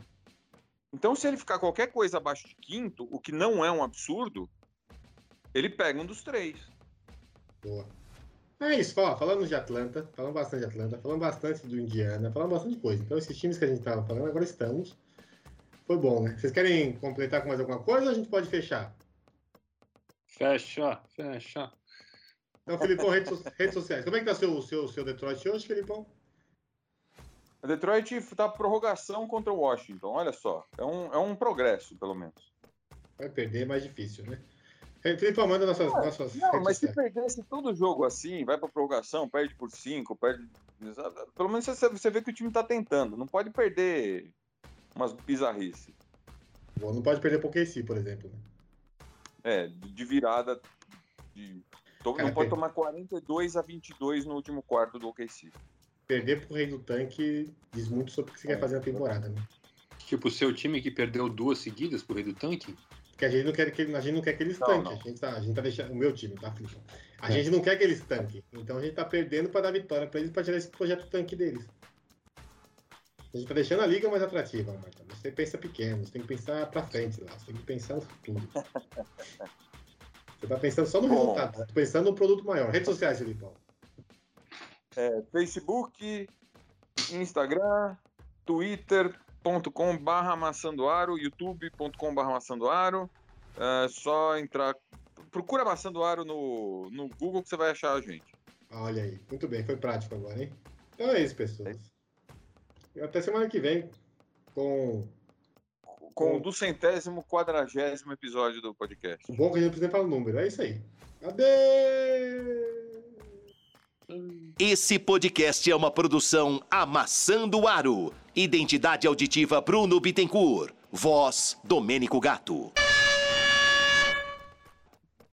Então, se ele ficar qualquer coisa abaixo de quinto, o que não é um absurdo, Ele pega um dos três. Boa. É isso, ó, falando de Atlanta, falando bastante de Atlanta, falando bastante do Indiana, falando bastante de coisa. Então, esses times que a gente tava falando, agora estamos. Foi bom, né? Vocês querem completar com mais alguma coisa ou a gente pode fechar? Fecha, fecha. Então, Filipão, redes, so- redes sociais. Como é que tá seu, seu, seu Detroit hoje, Filipão? A Detroit tá prorrogação contra o Washington. Olha só. É um, é um progresso, pelo menos. Vai perder, é mais difícil, né? Manda nossas, nossas Não, mas se perdesse todo jogo assim, vai pra prorrogação, perde por cinco, perde. Pelo menos você, você vê que o time tá tentando. Não pode perder umas bizarrices. Bom, não pode perder pro KC, por exemplo. Né? É, de virada. de- Cara, não pode tomar 42 a 22 no último quarto do OKC. Perder pro rei do tanque diz muito sobre o que você É. quer fazer na temporada, né? Tipo, o seu time que perdeu duas seguidas pro Rei do Tanque? Porque a gente não quer que, a gente não quer que eles Não, tanquem. A, gente tá, a gente tá deixando. O meu time, tá, Filipão? A É. gente não quer que eles tanquem. Então a gente tá perdendo pra dar vitória pra eles pra tirar esse projeto tanque deles. A gente tá deixando a liga mais atrativa, Marta. Você pensa pequeno, você tem que pensar pra frente lá, você tem que pensar no futuro. Você tá pensando só no Bom. resultado, tá pensando no produto maior. Redes sociais, Filipão. É, Facebook, Instagram, twitter.com barra maçandoaro, youtube.com barra maçandoaro. É só entrar. Procura maçandoaro no, no Google que você vai achar a gente. Olha aí, muito bem, foi prático agora, hein? Então é isso, pessoas. Até semana que vem com Com o duzentésimo, quadragésimo episódio do podcast. bom que a gente precisa falar o número. É isso aí. Adeus! Esse podcast é uma produção Amassando Aro. Identidade auditiva Bruno Bittencourt. Voz Domênico Gato.